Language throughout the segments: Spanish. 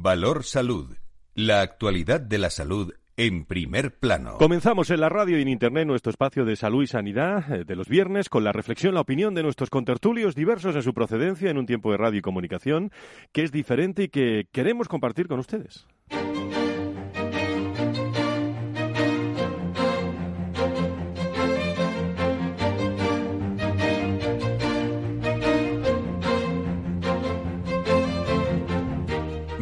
Valor Salud. La actualidad de la salud en primer plano. Comenzamos en la radio y en internet nuestro espacio de salud y sanidad eh, de los viernes con la reflexión, la opinión de nuestros contertulios diversos en su procedencia en un tiempo de radio y comunicación que es diferente y que queremos compartir con ustedes.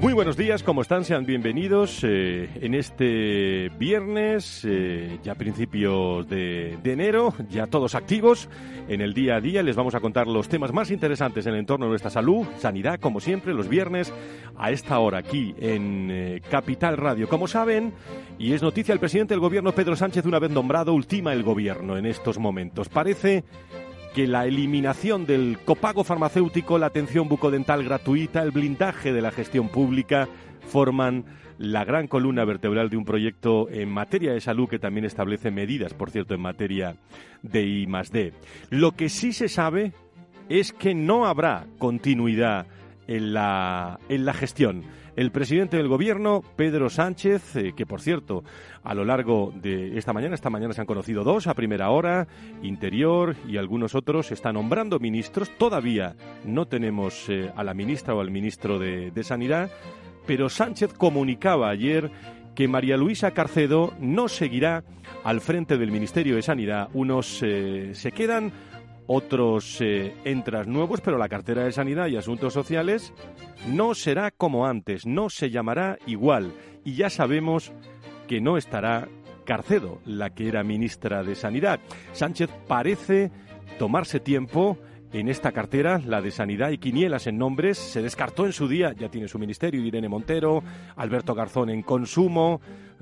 Muy buenos días, ¿cómo están? Sean bienvenidos eh, en este viernes, eh, ya principios de, de, enero, ya todos activos. En el día a día les vamos a contar los temas más interesantes en el entorno de nuestra salud, sanidad, como siempre, los viernes a esta hora aquí en eh, Capital Radio. Como saben, y es noticia, el presidente del gobierno Pedro Sánchez, una vez nombrado, ultima el gobierno en estos momentos. Parece que la eliminación del copago farmacéutico, la atención bucodental gratuita, el blindaje de la gestión pública forman la gran columna vertebral de un proyecto en materia de salud que también establece medidas, por cierto, en materia de I D. Lo que sí se sabe es que no habrá continuidad en la, en la gestión el presidente del gobierno, Pedro Sánchez, eh, que por cierto, a lo largo de esta mañana, esta mañana se han conocido dos a primera hora, Interior y algunos otros, está nombrando ministros. Todavía no tenemos eh, a la ministra o al ministro de, Sanidad, pero Sánchez comunicaba ayer que María Luisa Carcedo no seguirá al frente del Ministerio de Sanidad. Unos eh, se quedan, otros eh, entras nuevos, pero la cartera de Sanidad y Asuntos Sociales no será como antes, no se llamará igual. Y ya sabemos que no estará Carcedo, la que era ministra de Sanidad. Sánchez parece tomarse tiempo en esta cartera, la de Sanidad y Quinielas en nombres, se descartó en su día, ya tiene su ministerio, Irene Montero, Alberto Garzón en Consumo,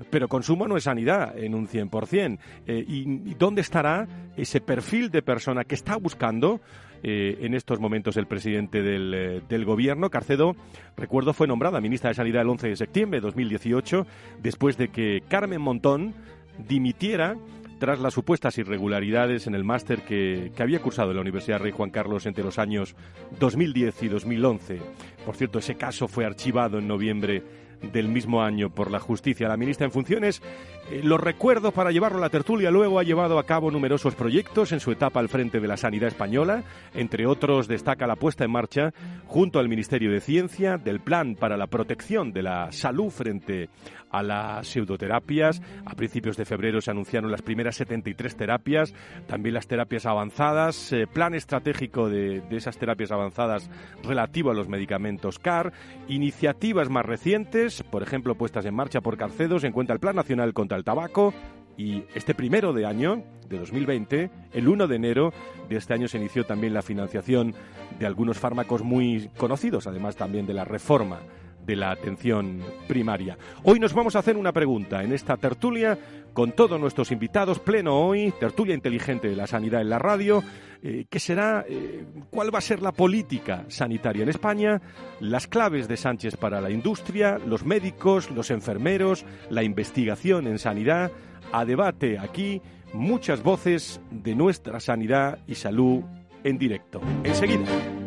pero Consumo no es Sanidad en un 100%. Eh, y, dónde estará ese perfil de persona que está buscando eh, en estos momentos el presidente del, eh, del, Gobierno. Carcedo, recuerdo, fue nombrada ministra de Sanidad el 11 de septiembre de 2018, después de que Carmen Montón dimitiera tras las supuestas irregularidades en el máster que, había cursado en la Universidad Rey Juan Carlos entre los años 2010 y 2011. Por cierto, ese caso fue archivado en noviembre del mismo año por la justicia. La ministra en funciones, eh, lo recuerdo para llevarlo a la tertulia, luego ha llevado a cabo numerosos proyectos en su etapa al frente de la sanidad española. Entre otros, destaca la puesta en marcha, junto al Ministerio de Ciencia, del Plan para la Protección de la Salud frente a las pseudoterapias. A principios de febrero se anunciaron las primeras 73 terapias, también las terapias avanzadas, eh, plan estratégico de, de esas terapias avanzadas relativo a los medicamentos CAR, iniciativas más recientes, por ejemplo, puestas en marcha por Carcedo, se encuentra el Plan Nacional contra el Tabaco, y este primero de año, de 2020, el 1 de enero de este año se inició también la financiación de algunos fármacos muy conocidos, además también de la reforma de la atención primaria. Hoy nos vamos a hacer una pregunta en esta tertulia con todos nuestros invitados, pleno hoy, tertulia inteligente de la sanidad en la radio. Eh, ¿Qué será? Eh, ¿Cuál va a ser la política sanitaria en España? Las claves de Sánchez para la industria, los médicos, los enfermeros, la investigación en sanidad. A debate aquí muchas voces de nuestra sanidad y salud en directo. Enseguida.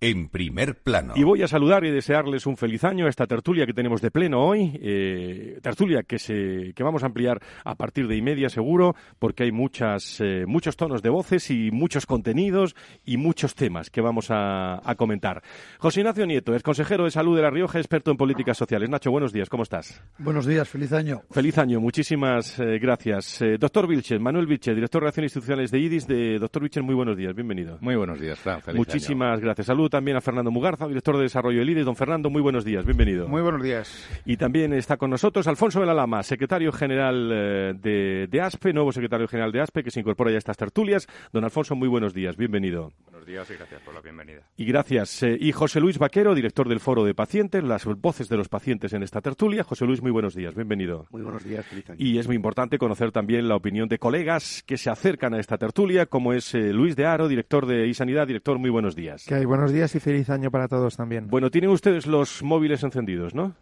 en primer plano. Y voy a saludar y desearles un feliz año a esta tertulia que tenemos de pleno hoy, eh, tertulia que se que vamos a ampliar a partir de y media seguro, porque hay muchas eh, muchos tonos de voces y muchos contenidos y muchos temas que vamos a, comentar. José Ignacio Nieto es consejero de salud de La Rioja, experto en políticas sociales. Nacho, buenos días, ¿cómo estás? Buenos días, feliz año. Feliz año, muchísimas eh, gracias. doctor Vilches, Manuel Vilches, director de Relaciones Institucionales de IDIS, de doctor Vilches, muy buenos días, bienvenido. Muy buenos días, Fran, feliz Muchísimas gracias. Salud también a Fernando Mugarza, director de Desarrollo del IDE. Don Fernando, muy buenos días, bienvenido. Muy buenos días. Y también está con nosotros Alfonso de la Lama, secretario general eh, de, de, ASPE, nuevo secretario general de ASPE, que se incorpora ya a estas tertulias. Don Alfonso, muy buenos días, bienvenido. Buenos Buenos días y gracias por la bienvenida. Y gracias. Eh, y José Luis Vaquero, director del Foro de Pacientes, las voces de los pacientes en esta tertulia. José Luis, muy buenos días, bienvenido. Muy buenos días, feliz año. Y es muy importante conocer también la opinión de colegas que se acercan a esta tertulia, como es eh, Luis de Aro, director de iSanidad. Director, muy buenos días. Que hay buenos días y feliz año para todos también. Bueno, tienen ustedes los móviles encendidos, ¿no?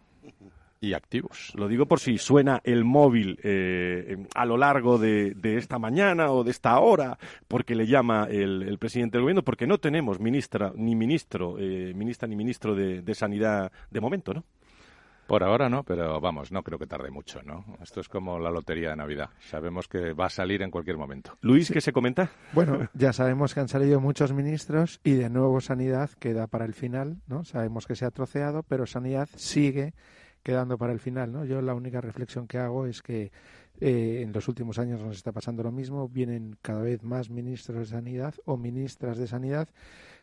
y activos. Lo digo por si suena el móvil eh, a lo largo de, esta mañana o de esta hora, porque le llama el, presidente del gobierno, porque no tenemos ministra ni ministro, eh, ministra ni ministro de, Sanidad de momento, ¿no? Por ahora no, pero vamos, no creo que tarde mucho, ¿no? Esto es como la lotería de Navidad. Sabemos que va a salir en cualquier momento. Luis, ¿qué se comenta? Bueno, ya sabemos que han salido muchos ministros y de nuevo Sanidad queda para el final, ¿no? Sabemos que se ha troceado, pero Sanidad sigue quedando para el final, ¿no? Yo la única reflexión que hago es que eh, en los últimos años nos está pasando lo mismo, vienen cada vez más ministros de sanidad o ministras de sanidad,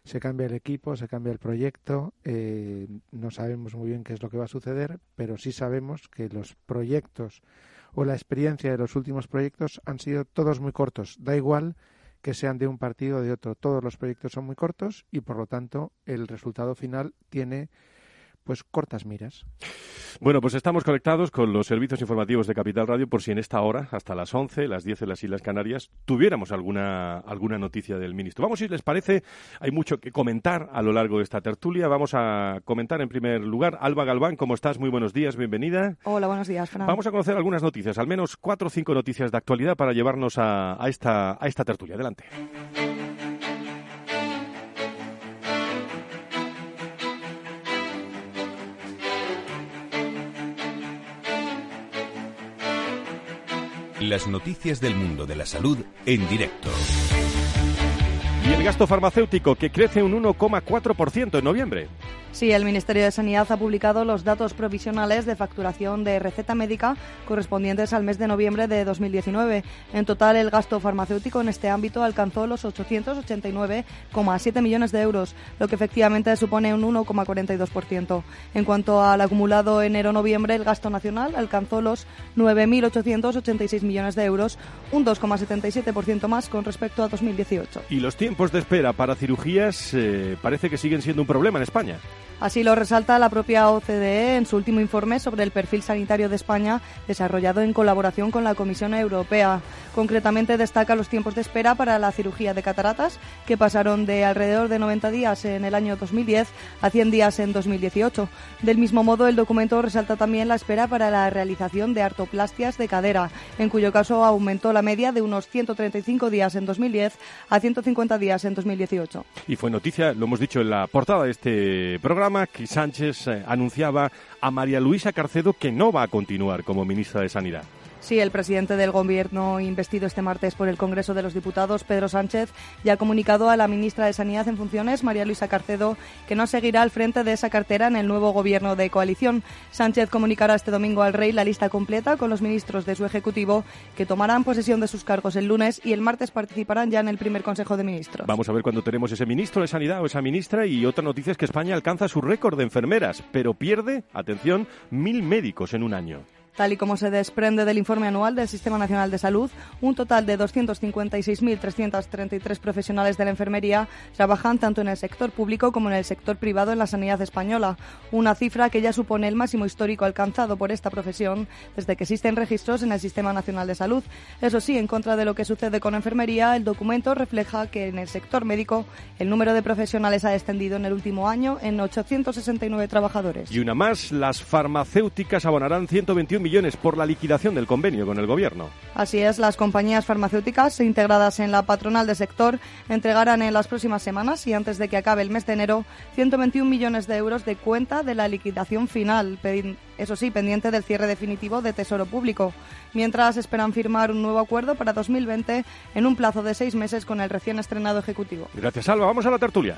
se cambia el equipo, se cambia el proyecto, eh, no sabemos muy bien qué es lo que va a suceder, pero sí sabemos que los proyectos o la experiencia de los últimos proyectos han sido todos muy cortos, da igual que sean de un partido o de otro, todos los proyectos son muy cortos y por lo tanto el resultado final tiene pues cortas miras. Bueno, pues estamos conectados con los servicios informativos de Capital Radio por si en esta hora, hasta las 11, las 10 en las Islas Canarias, tuviéramos alguna, alguna noticia del ministro. Vamos, si les parece, hay mucho que comentar a lo largo de esta tertulia. Vamos a comentar en primer lugar. Alba Galván, ¿cómo estás? Muy buenos días, bienvenida. Hola, buenos días, Fernando. Vamos a conocer algunas noticias, al menos cuatro o cinco noticias de actualidad para llevarnos a, a, esta, a esta tertulia. Adelante. Las noticias del mundo de la salud en directo. El gasto farmacéutico que crece un 1,4% en noviembre. Sí, el Ministerio de Sanidad ha publicado los datos provisionales de facturación de receta médica correspondientes al mes de noviembre de 2019. En total, el gasto farmacéutico en este ámbito alcanzó los 889,7 millones de euros, lo que efectivamente supone un 1,42%. En cuanto al acumulado enero-noviembre, el gasto nacional alcanzó los 9.886 millones de euros, un 2,77% más con respecto a 2018. Y los tiempos de espera para cirugías eh, parece que siguen siendo un problema en España. Así lo resalta la propia OCDE en su último informe sobre el perfil sanitario de España, desarrollado en colaboración con la Comisión Europea. Concretamente destaca los tiempos de espera para la cirugía de cataratas, que pasaron de alrededor de 90 días en el año 2010 a 100 días en 2018. Del mismo modo, el documento resalta también la espera para la realización de artoplastias de cadera, en cuyo caso aumentó la media de unos 135 días en 2010 a 150 días en 2018. Y fue noticia, lo hemos dicho en la portada de este programa, que Sánchez eh, anunciaba a María Luisa Carcedo que no va a continuar como ministra de Sanidad. Sí, el presidente del Gobierno investido este martes por el Congreso de los Diputados, Pedro Sánchez, ya ha comunicado a la ministra de Sanidad en funciones, María Luisa Carcedo, que no seguirá al frente de esa cartera en el nuevo Gobierno de coalición. Sánchez comunicará este domingo al Rey la lista completa con los ministros de su Ejecutivo que tomarán posesión de sus cargos el lunes y el martes participarán ya en el primer Consejo de Ministros. Vamos a ver cuándo tenemos ese ministro de Sanidad o esa ministra y otra noticia es que España alcanza su récord de enfermeras, pero pierde, atención, mil médicos en un año. Tal y como se desprende del informe anual del Sistema Nacional de Salud, un total de 256.333 profesionales de la enfermería trabajan tanto en el sector público como en el sector privado en la sanidad española, una cifra que ya supone el máximo histórico alcanzado por esta profesión desde que existen registros en el Sistema Nacional de Salud. Eso sí, en contra de lo que sucede con enfermería, el documento refleja que en el sector médico el número de profesionales ha descendido en el último año en 869 trabajadores. Y una más, las farmacéuticas abonarán 121 millones por la liquidación del convenio con el Gobierno. Así es, las compañías farmacéuticas integradas en la patronal del sector entregarán en las próximas semanas y antes de que acabe el mes de enero 121 millones de euros de cuenta de la liquidación final, eso sí, pendiente del cierre definitivo de Tesoro Público. Mientras esperan firmar un nuevo acuerdo para 2020 en un plazo de seis meses con el recién estrenado Ejecutivo. Gracias, Alba. Vamos a la tertulia.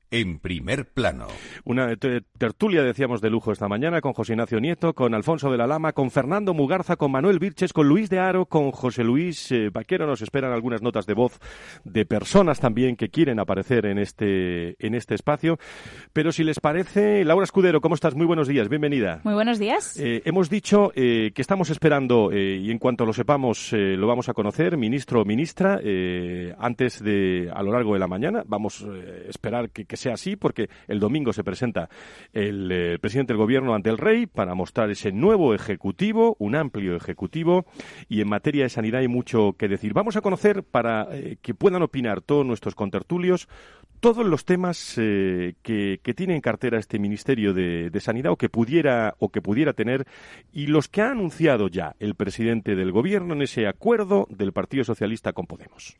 en primer plano. Una tertulia, decíamos, de lujo esta mañana con José Ignacio Nieto, con Alfonso de la Lama, con Fernando Mugarza, con Manuel Virches, con Luis de Aro, con José Luis eh, Vaquero. Nos esperan algunas notas de voz de personas también que quieren aparecer en este, en este espacio. Pero si les parece, Laura Escudero, ¿cómo estás? Muy buenos días, bienvenida. Muy buenos días. Eh, hemos dicho eh, que estamos esperando, y en cuanto lo sepamos, lo vamos a conocer, ministro o ministra, antes de, a lo largo de la mañana. Vamos a esperar que, que sea así, porque el domingo se presenta el, eh, presidente del gobierno ante el rey para mostrar ese nuevo ejecutivo, un amplio ejecutivo, y en materia de sanidad hay mucho que decir. Vamos a conocer, para eh, que puedan opinar todos nuestros contertulios, todos los temas eh, que, tiene en cartera este Ministerio de, de, Sanidad o que pudiera o que pudiera tener y los que ha anunciado ya el presidente del Gobierno en ese acuerdo del Partido Socialista con Podemos.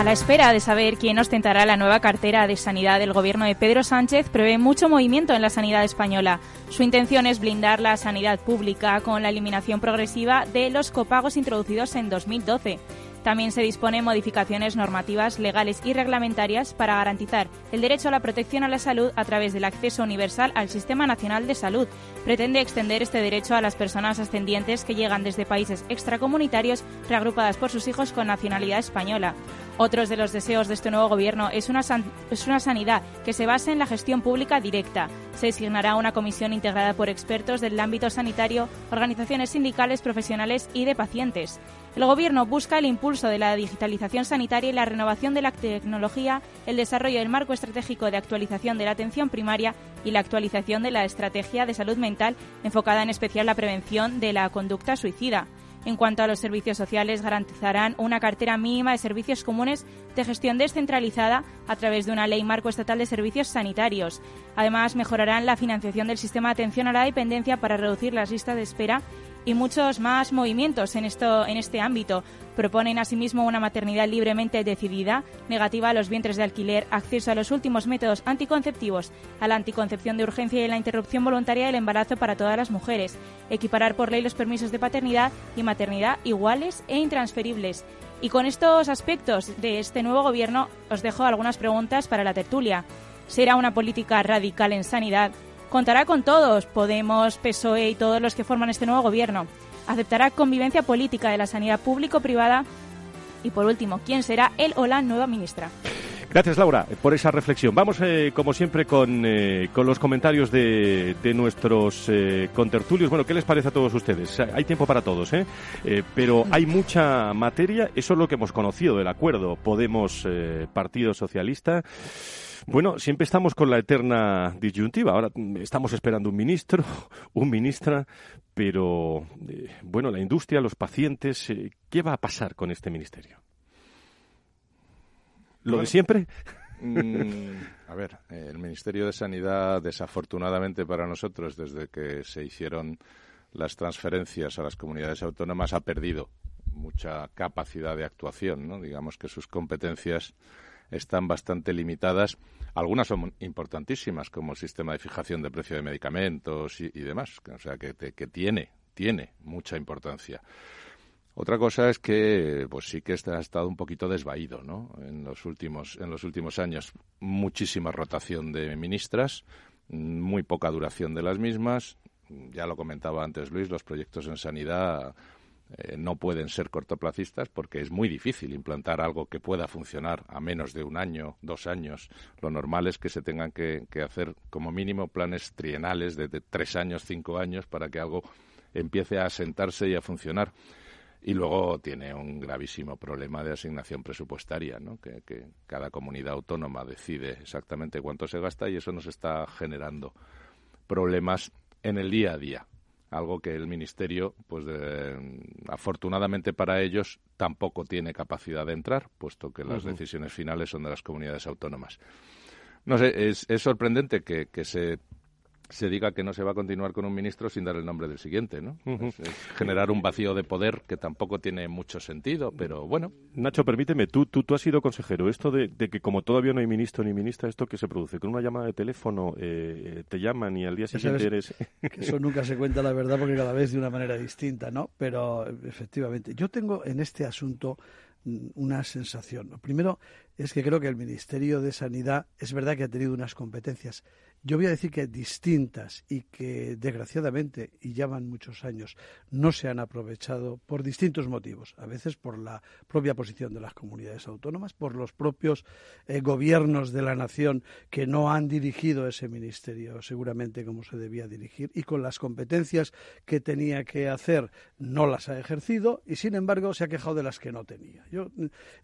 A la espera de saber quién ostentará la nueva cartera de sanidad del gobierno de Pedro Sánchez, prevé mucho movimiento en la sanidad española. Su intención es blindar la sanidad pública con la eliminación progresiva de los copagos introducidos en 2012. También se dispone modificaciones normativas legales y reglamentarias para garantizar el derecho a la protección a la salud a través del acceso universal al Sistema Nacional de Salud. Pretende extender este derecho a las personas ascendientes que llegan desde países extracomunitarios reagrupadas por sus hijos con nacionalidad española. Otros de los deseos de este nuevo gobierno es una, es una sanidad que se base en la gestión pública directa. Se designará una comisión integrada por expertos del ámbito sanitario, organizaciones sindicales, profesionales y de pacientes. El Gobierno busca el impulso de la digitalización sanitaria y la renovación de la tecnología, el desarrollo del marco estratégico de actualización de la atención primaria y la actualización de la estrategia de salud mental, enfocada en especial la prevención de la conducta suicida. En cuanto a los servicios sociales, garantizarán una cartera mínima de servicios comunes de gestión descentralizada a través de una ley marco estatal de servicios sanitarios. Además, mejorarán la financiación del sistema de atención a la dependencia para reducir las listas de espera y muchos más movimientos en, esto, en este ámbito. Proponen asimismo una maternidad libremente decidida, negativa a los vientres de alquiler, acceso a los últimos métodos anticonceptivos, a la anticoncepción de urgencia y la interrupción voluntaria del embarazo para todas las mujeres, equiparar por ley los permisos de paternidad y maternidad iguales e intransferibles. Y con estos aspectos de este nuevo gobierno os dejo algunas preguntas para la tertulia. ¿Será una política radical en sanidad? Contará con todos, Podemos, PSOE y todos los que forman este nuevo gobierno. Aceptará convivencia política de la sanidad público-privada. Y por último, ¿quién será él o la nueva ministra? Gracias, Laura, por esa reflexión. Vamos, eh, como siempre, con, eh, con, los comentarios de, de nuestros eh, contertulios. Bueno, ¿qué les parece a todos ustedes? Hay tiempo para todos, ¿eh? pero hay mucha materia. Eso es lo que hemos conocido del acuerdo Podemos-Partido Socialista. Bueno, siempre estamos con la eterna disyuntiva. Ahora estamos esperando un ministro, un ministra, pero eh, bueno, la industria, los pacientes, eh, ¿qué va a pasar con este ministerio? ¿Lo de siempre? Mm, a ver, el Ministerio de Sanidad, desafortunadamente para nosotros, desde que se hicieron las transferencias a las comunidades autónomas, ha perdido mucha capacidad de actuación, ¿no? Digamos que sus competencias están bastante limitadas. Algunas son importantísimas, como el sistema de fijación de precio de medicamentos y, demás. O sea, que, que tiene, tiene mucha importancia. Otra cosa es que, pues sí que ha estado un poquito desvaído, ¿no? En los últimos, en los últimos años, muchísima rotación de ministras, muy poca duración de las mismas. Ya lo comentaba antes Luis, los proyectos en sanidad eh, no pueden ser cortoplacistas porque es muy difícil implantar algo que pueda funcionar a menos de un año, dos años. Lo normal es que se tengan que, hacer como mínimo planes trienales de, tres años, cinco años para que algo empiece a asentarse y a funcionar. Y luego tiene un gravísimo problema de asignación presupuestaria, ¿no? que, que cada comunidad autónoma decide exactamente cuánto se gasta y eso nos está generando problemas en el día a día algo que el Ministerio, pues afortunadamente para ellos, tampoco tiene capacidad de entrar, puesto que las decisiones finales son de las comunidades autónomas. No sé, es, sorprendente que, se se diga que no se va a continuar con un ministro sin dar el nombre del siguiente, ¿no? es, generar un vacío de poder que tampoco tiene mucho sentido, pero bueno. Nacho, permíteme, tú, tú, tú has sido consejero. Esto de, que como todavía no hay ministro ni ministra, ¿esto que se produce? Con una llamada de teléfono eh, te llaman y al día siguiente eres... eso nunca se cuenta la verdad porque cada vez de una manera distinta, ¿no? Pero efectivamente, yo tengo en este asunto mm, una sensación. Primero es que creo que el Ministerio de Sanidad es verdad que ha tenido unas competencias yo voy a decir que distintas y que desgraciadamente, y llevan muchos años, no se han aprovechado por distintos motivos. A veces por la propia posición de las comunidades autónomas, por los propios eh, gobiernos de la nación que no han dirigido ese ministerio seguramente como se debía dirigir y con las competencias que tenía que hacer no las ha ejercido y sin embargo se ha quejado de las que no tenía. Yo,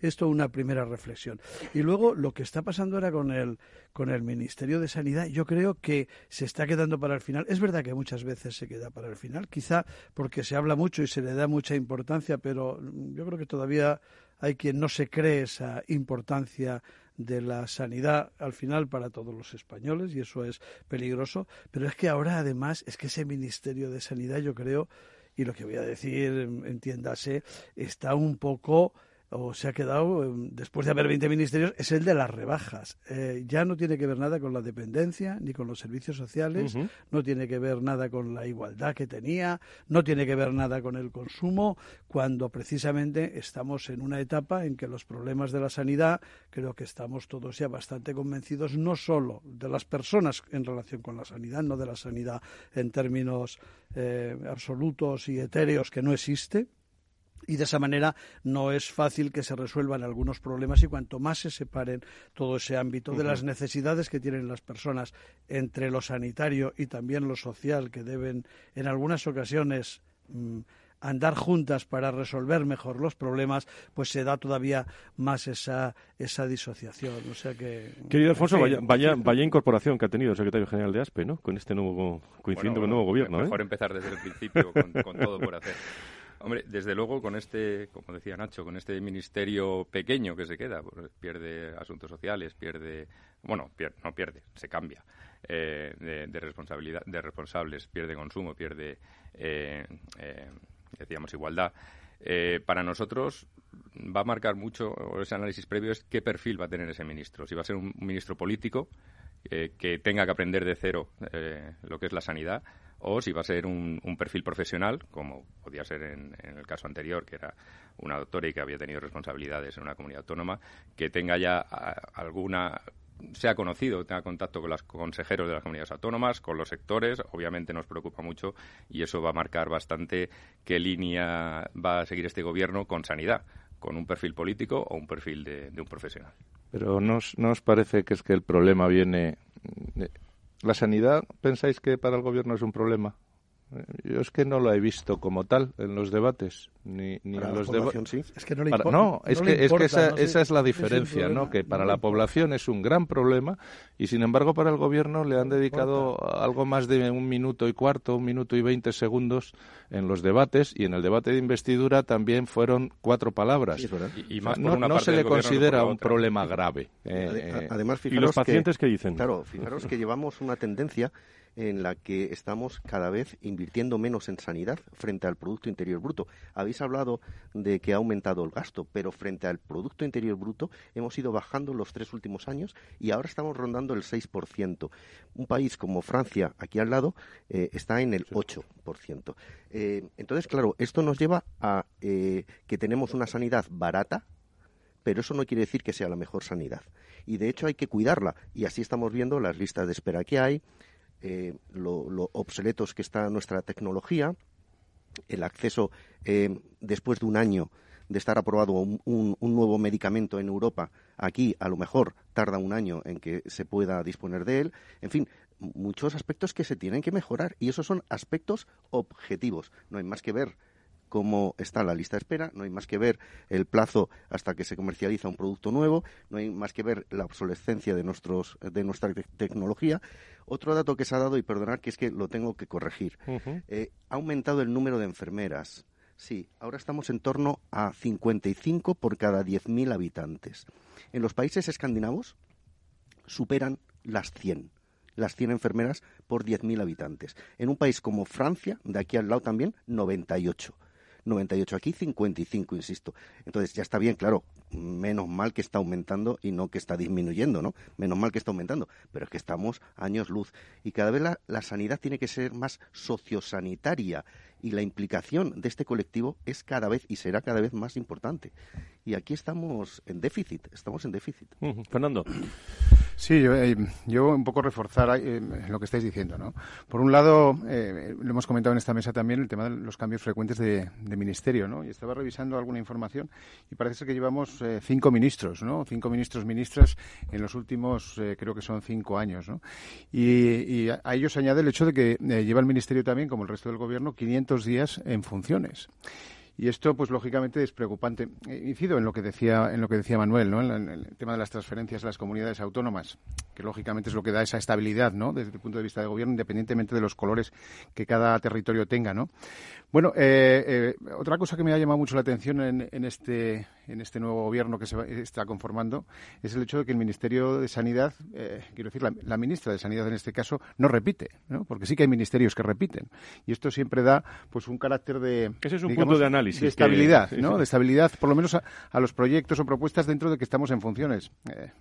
esto una primera reflexión. Y luego lo que está pasando ahora con el, con el Ministerio de Sanidad, yo creo que se está quedando para el final. Es verdad que muchas veces se queda para el final, quizá porque se habla mucho y se le da mucha importancia, pero yo creo que todavía hay quien no se cree esa importancia de la sanidad al final para todos los españoles y eso es peligroso. Pero es que ahora además es que ese Ministerio de Sanidad yo creo, y lo que voy a decir, entiéndase, está un poco o se ha quedado, em, después de haber 20 ministerios, es el de las rebajas. Eh, ya no tiene que ver nada con la dependencia ni con los servicios sociales, no tiene que ver nada con la igualdad que tenía, no tiene que ver nada con el consumo, cuando precisamente estamos en una etapa en que los problemas de la sanidad, creo que estamos todos ya bastante convencidos, no solo de las personas en relación con la sanidad, no de la sanidad en términos eh, absolutos y etéreos que no existe, y de esa manera no es fácil que se resuelvan algunos problemas y cuanto más se separen todo ese ámbito de las necesidades que tienen las personas entre lo sanitario y también lo social que deben en algunas ocasiones mm, andar juntas para resolver mejor los problemas, pues se da todavía más esa, esa disociación. O sea que, Querido Alfonso, vaya, vaya, incorporación que ha tenido el secretario general de ASPE, ¿no? Con este nuevo, coincidiendo con el nuevo gobierno. Mejor ¿eh? empezar desde el principio con todo por hacer. Hombre, desde luego con este, como decía Nacho, con este ministerio pequeño que se queda, pues, pierde asuntos sociales, pierde, bueno, no pierde, se cambia eh, de, responsabilidad, de responsables, pierde consumo, pierde, eh, eh, decíamos, igualdad. para nosotros va a marcar mucho ese análisis previo es qué perfil va a tener ese ministro. Si va a ser un ministro político que tenga que aprender de cero lo que es la sanidad o si va a ser un, perfil profesional, como podía ser en, el caso anterior, que era una doctora y que había tenido responsabilidades en una comunidad autónoma, que tenga ya alguna sea conocido, tenga contacto con los consejeros de las comunidades autónomas, con los sectores, obviamente nos preocupa mucho y eso va a marcar bastante qué línea va a seguir este gobierno con sanidad, con un perfil político o un perfil de, un profesional. Pero ¿no ¿no os parece que es que el problema viene ¿La sanidad pensáis que para el gobierno es un problema? Yo es que no lo he visto como tal en los debates, ni, ni en los debates. Es que no le importa. No, es que, es que esa, esa, es la diferencia, ¿no? Que para la población es un gran problema y sin embargo para el gobierno le han dedicado algo más de un minuto y cuarto, un minuto y veinte segundos en los debates y en el debate de investidura también fueron cuatro palabras. y, más no, no se le considera un problema grave. Eh, además, ¿Y los pacientes que, qué dicen? Claro, fijaros que llevamos una tendencia en la que estamos cada vez invirtiendo menos en sanidad frente al Producto Interior Bruto. Habéis hablado de que ha aumentado el gasto, pero frente al Producto Interior Bruto hemos ido bajando los tres últimos años y ahora estamos rondando el 6%. Un país como Francia, aquí al lado, eh, está en el 8%. Eh, entonces, claro, esto nos lleva a eh, que tenemos una sanidad barata, pero eso no quiere decir que sea la mejor sanidad. Y de hecho hay que cuidarla. Y así estamos viendo las listas de espera que hay, eh, lo, obsoletos que está nuestra tecnología, el acceso eh, después de un año de estar aprobado un, nuevo medicamento en Europa, aquí a lo mejor tarda un año en que se pueda disponer de él. En fin, muchos aspectos que se tienen que mejorar y esos son aspectos objetivos. No hay más que ver cómo está la lista de espera, no hay más que ver el plazo hasta que se comercializa un producto nuevo, no hay más que ver la obsolescencia de, nuestros, de nuestra tecnología. Otro dato que se ha dado, y perdonar que es que lo tengo que corregir, eh, ha aumentado el número de enfermeras. Sí, ahora estamos en torno a 55 por cada 10.000 habitantes. En los países escandinavos superan las 100 las 100 enfermeras por 10.000 habitantes. En un país como Francia, de aquí al lado también, 98. 98 aquí, 55, insisto. Entonces ya está bien, claro, menos mal que está aumentando y no que está disminuyendo, ¿no? Menos mal que está aumentando, pero es que estamos años luz y cada vez la, la sanidad tiene que ser más sociosanitaria y la implicación de este colectivo es cada vez y será cada vez más importante. Y aquí estamos en déficit, estamos en déficit. Fernando. Sí, yo, eh, yo, un poco reforzar eh, lo que estáis diciendo, ¿no? Por un lado, eh, lo hemos comentado en esta mesa también, el tema de los cambios frecuentes de, ministerio, ¿no? Y estaba revisando alguna información y parece ser que llevamos cinco ministros, ¿no? Cinco ministros, ministras en los últimos, creo que son cinco años, ¿no? Y, y a ello se añade el hecho de que lleva el ministerio también, como el resto del gobierno, 500 días en funciones. Y esto, pues lógicamente, es preocupante. Eh, incido en lo que decía, en lo que decía Manuel, ¿no? En, el tema de las transferencias a las comunidades autónomas, que lógicamente es lo que da esa estabilidad, ¿no? Desde el punto de vista de gobierno, independientemente de los colores que cada territorio tenga, ¿no? Bueno, eh, eh, otra cosa que me ha llamado mucho la atención en, este, en este nuevo gobierno que se está conformando es el hecho de que el Ministerio de Sanidad, eh, quiero decir, la, ministra de Sanidad en este caso, no repite, ¿no? porque sí que hay ministerios que repiten. Y esto siempre da pues un carácter de. Ese es un punto de análisis. De estabilidad, ¿no? De estabilidad, por lo menos a, los proyectos o propuestas dentro de que estamos en funciones.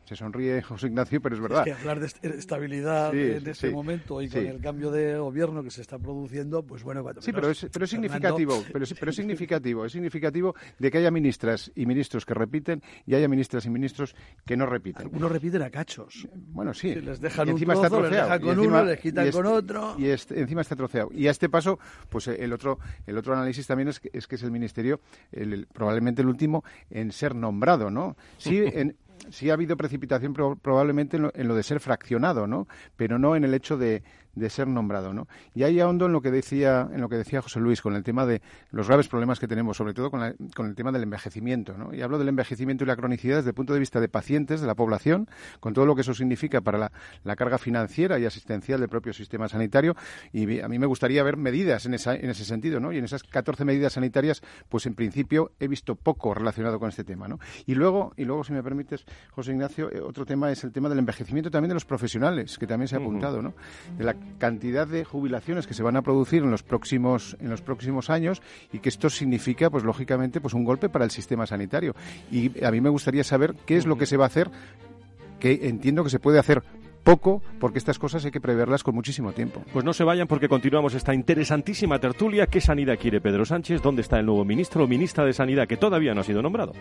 se sonríe José Ignacio, pero es verdad. Es que hablar de estabilidad en este momento y con el cambio de gobierno que se está produciendo, pues bueno, Sí, pero es, pero es significativo, pero, pero es significativo, es significativo de que haya ministras y ministros que repiten y haya ministras y ministros que no repiten. Algunos repiten a cachos. Bueno, sí. les dejan encima un trozo, está troceado. Les con uno, les quitan con otro. Y encima está troceado. Y a este paso, pues el otro, el otro análisis también es que es, que es el ministerio, el, probablemente el último en ser nombrado, ¿no? Sí, en, sí ha habido precipitación probablemente en lo, de ser fraccionado, ¿no? Pero no en el hecho de, de ser nombrado, ¿no? Y ahí ahondo en lo que decía en lo que decía José Luis con el tema de los graves problemas que tenemos, sobre todo con, el tema del envejecimiento, ¿no? Y hablo del envejecimiento y la cronicidad desde el punto de vista de pacientes, de la población, con todo lo que eso significa para la, carga financiera y asistencial del propio sistema sanitario. Y a mí me gustaría ver medidas en, esa, en ese sentido, ¿no? Y en esas 14 medidas sanitarias, pues en principio he visto poco relacionado con este tema, ¿no? Y luego, y luego si me permites, José Ignacio, eh, otro tema es el tema del envejecimiento también de los profesionales, que también se ha apuntado, ¿no? De la cantidad de jubilaciones que se van a producir en los próximos en los próximos años y que esto significa pues lógicamente pues un golpe para el sistema sanitario y a mí me gustaría saber qué es lo que se va a hacer que entiendo que se puede hacer poco, porque estas cosas hay que preverlas con muchísimo tiempo. Pues no se vayan porque continuamos esta interesantísima tertulia. ¿Qué sanidad quiere Pedro Sánchez? ¿Dónde está el nuevo ministro o ministra de Sanidad que todavía no ha sido nombrado?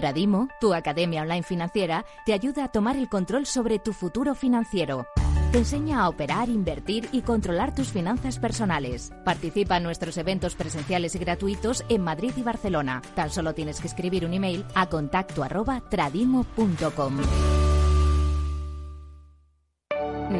Tradimo, tu academia online financiera, te ayuda a tomar el control sobre tu futuro financiero. Te enseña a operar, invertir y controlar tus finanzas personales. Participa en nuestros eventos presenciales y gratuitos en Madrid y Barcelona. Tan solo tienes que escribir un email a contacto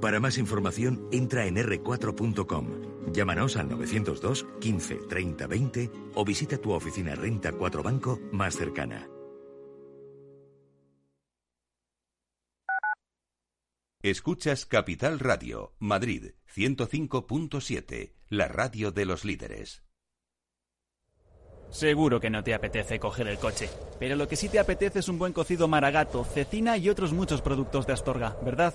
Para más información, entra en r4.com. Llámanos al 902 15 30 20 o visita tu oficina Renta 4 Banco más cercana. Escuchas Capital Radio, Madrid 105.7, la radio de los líderes. Seguro que no te apetece coger el coche, pero lo que sí te apetece es un buen cocido maragato, cecina y otros muchos productos de Astorga, ¿verdad?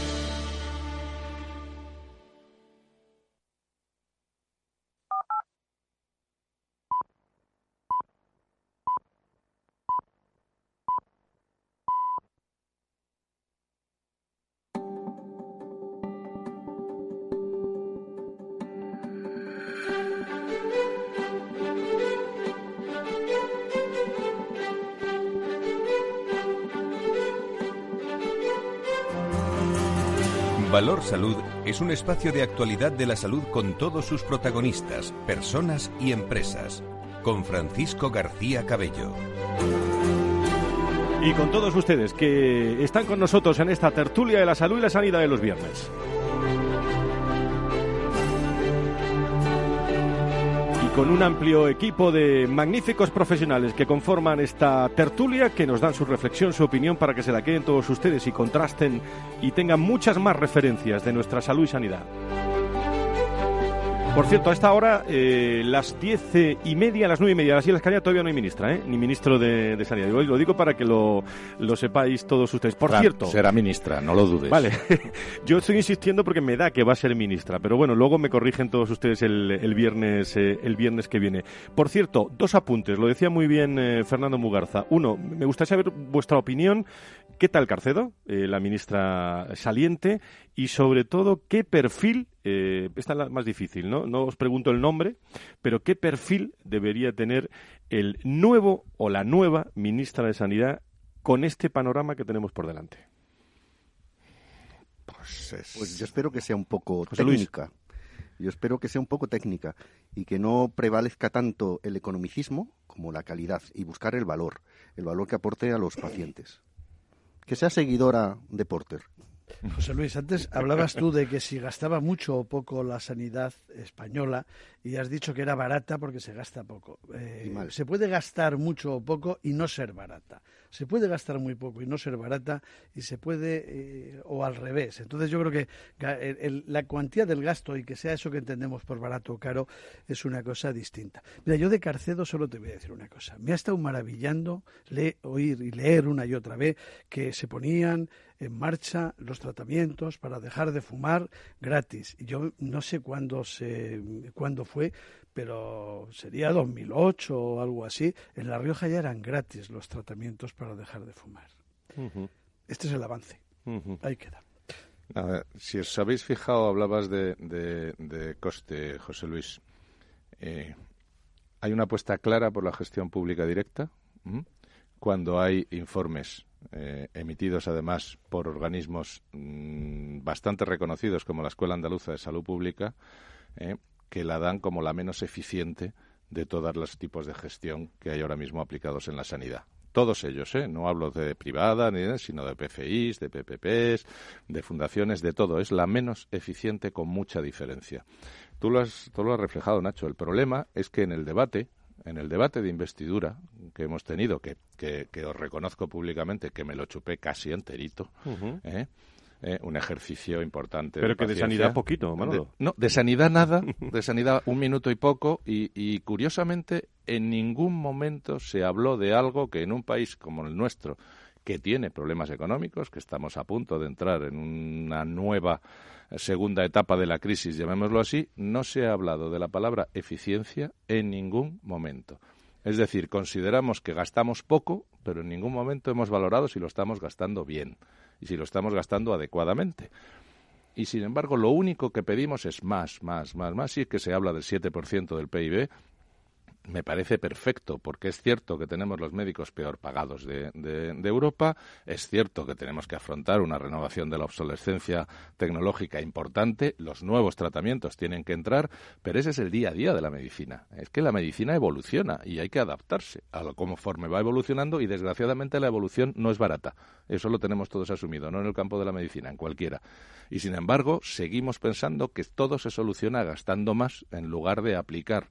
Valor Salud es un espacio de actualidad de la salud con todos sus protagonistas, personas y empresas. Con Francisco García Cabello. Y con todos ustedes que están con nosotros en esta tertulia de la salud y la sanidad de los viernes. Con un amplio equipo de magníficos profesionales que conforman esta tertulia, que nos dan su reflexión, su opinión para que se la queden todos ustedes y contrasten y tengan muchas más referencias de nuestra salud y sanidad. Por cierto, a esta hora, eh, las diez y media, las nueve y media, las Islas Canarias todavía no hay ministra, ¿eh? ni ministro de, Sanidad. lo digo para que lo, sepáis todos ustedes. Por cierto. Será ministra, no lo dudes. Vale, yo estoy insistiendo porque me da que va a ser ministra, pero bueno, luego me corrigen todos ustedes el, viernes, eh, el viernes que viene. Por cierto, dos apuntes, lo decía muy bien eh, Fernando Mugarza. Uno, me gustaría saber vuestra opinión. ¿Qué tal Carcedo, la ministra saliente? Y sobre todo, ¿qué perfil eh, esta es la más difícil, ¿no? No os pregunto el nombre, pero ¿qué perfil debería tener el nuevo o la nueva ministra de Sanidad con este panorama que tenemos por delante? Pues, pues yo espero que sea un poco técnica. Yo espero que sea un poco técnica y que no prevalezca tanto el economicismo como la calidad y buscar el valor, el valor que aporte a los pacientes. Que sea seguidora de Porter. José Luis, antes hablabas tú de que si gastaba mucho o poco la sanidad española y has dicho que era barata porque se gasta poco. Eh, se puede gastar mucho o poco y no ser barata. Se puede gastar muy poco y no ser barata y se puede, eh, o al revés. Entonces yo creo que la cuantía del gasto y que sea eso que entendemos por barato o caro es una cosa distinta. Mira, yo de Carcedo solo te voy a decir una cosa. Me ha estado maravillando oír y leer una y otra vez que se ponían en marcha los tratamientos para dejar de fumar gratis. Y yo no sé cuándo, se, cuándo fue, pero sería 2008 o algo así. En La Rioja ya eran gratis los tratamientos para dejar de fumar. Este es el avance. Ahí queda. si os habéis fijado, hablabas de, de, coste, José Luis. Eh, hay una apuesta clara por la gestión pública directa cuando hay informes eh, emitidos además por organismos mm, bastante reconocidos como la Escuela Andaluza de Salud Pública, eh, que la dan como la menos eficiente de todos los tipos de gestión que hay ahora mismo aplicados en la sanidad. Todos ellos, ¿eh? no hablo de privada, ni sino de PFIs, de PPPs, de fundaciones, de todo. Es la menos eficiente con mucha diferencia. Tú lo has, tú lo has reflejado, Nacho. El problema es que en el debate en el debate de investidura que hemos tenido, que, que, os reconozco públicamente que me lo chupé casi enterito, ¿eh? ¿Eh? un ejercicio importante. Pero que de sanidad poquito, Manolo. no, de sanidad nada, de sanidad un minuto y poco, y, y, curiosamente en ningún momento se habló de algo que en un país como el nuestro, que tiene problemas económicos, que estamos a punto de entrar en una nueva segunda etapa de la crisis, llamémoslo así, no se ha hablado de la palabra eficiencia en ningún momento. Es decir, consideramos que gastamos poco, pero en ningún momento hemos valorado si lo estamos gastando bien y si lo estamos gastando adecuadamente. Y sin embargo, lo único que pedimos es más, más, más, más. Sí que se habla del 7% del PIB, me parece perfecto, porque es cierto que tenemos los médicos peor pagados de, Europa, es cierto que tenemos que afrontar una renovación de la obsolescencia tecnológica importante, los nuevos tratamientos tienen que entrar, pero ese es el día a día de la medicina. Es que la medicina evoluciona y hay que adaptarse a lo conforme va evolucionando y desgraciadamente la evolución no es barata. Eso lo tenemos todos asumido, no en el campo de la medicina, en cualquiera. Y sin embargo, seguimos pensando que todo se soluciona gastando más en lugar de aplicar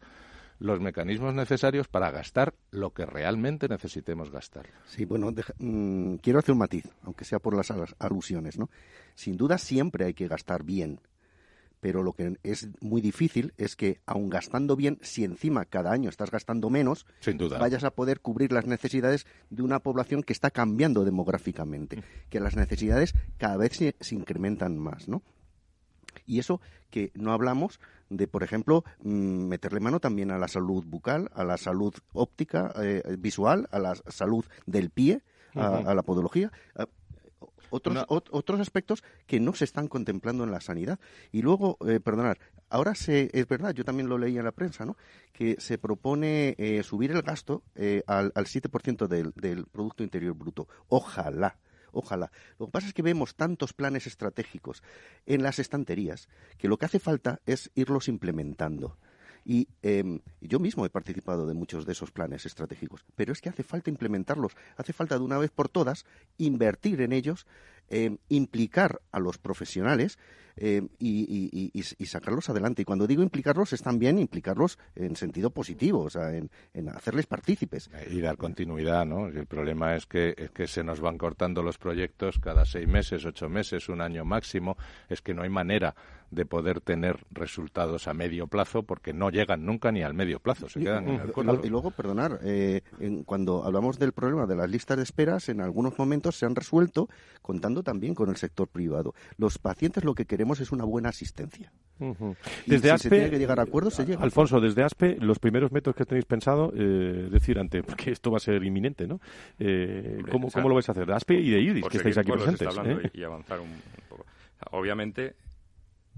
los mecanismos necesarios para gastar lo que realmente necesitemos gastar. Sí, bueno, mm, quiero hacer un matiz, aunque sea por las alusiones, ¿no? Sin duda siempre hay que gastar bien, pero lo que es muy difícil es que, aun gastando bien, si encima cada año estás gastando menos, Sin duda. vayas a poder cubrir las necesidades de una población que está cambiando demográficamente, mm. que las necesidades cada vez se, se incrementan más, ¿no? Y eso que no hablamos de, por ejemplo, mm, meterle mano también a la salud bucal, a la salud óptica, eh, visual, a la salud del pie, a, la podología. otros, otros aspectos que no se están contemplando en la sanidad. Y luego, eh, perdonad, ahora se, es verdad, yo también lo leí en la prensa, ¿no? que se propone eh, subir el gasto eh, al, al 7% del, del Producto Interior Bruto. Ojalá Ojalá. Lo que pasa es que vemos tantos planes estratégicos en las estanterías que lo que hace falta es irlos implementando. Y em, yo mismo he participado de muchos de esos planes estratégicos, pero es que hace falta implementarlos, hace falta de una vez por todas invertir en ellos, em, implicar a los profesionales em, y, sacarlos adelante. Y cuando digo implicarlos, es también implicarlos en sentido positivo, o sea, en, hacerles partícipes. Y dar continuidad, ¿no? El problema es que, es que se nos van cortando los proyectos cada seis meses, ocho meses, un año máximo. Es que no hay manera de poder tener resultados a medio plazo porque no llegan nunca ni al medio plazo, se quedan en el Y luego, perdonar, eh, cuando hablamos del problema de las listas de esperas, en algunos momentos se han resuelto contando también con el sector privado. Los pacientes lo que queremos es una buena asistencia. Desde ASPE, se tiene que llegar a acuerdos, se llega. Alfonso, desde ASPE, los primeros métodos que tenéis pensado, eh, decir antes, porque esto va a ser inminente, ¿no? Eh, ¿cómo, lo vais a hacer? De ASPE y de IDIS, que estáis aquí presentes. ¿eh? y avanzar un poco. Obviamente,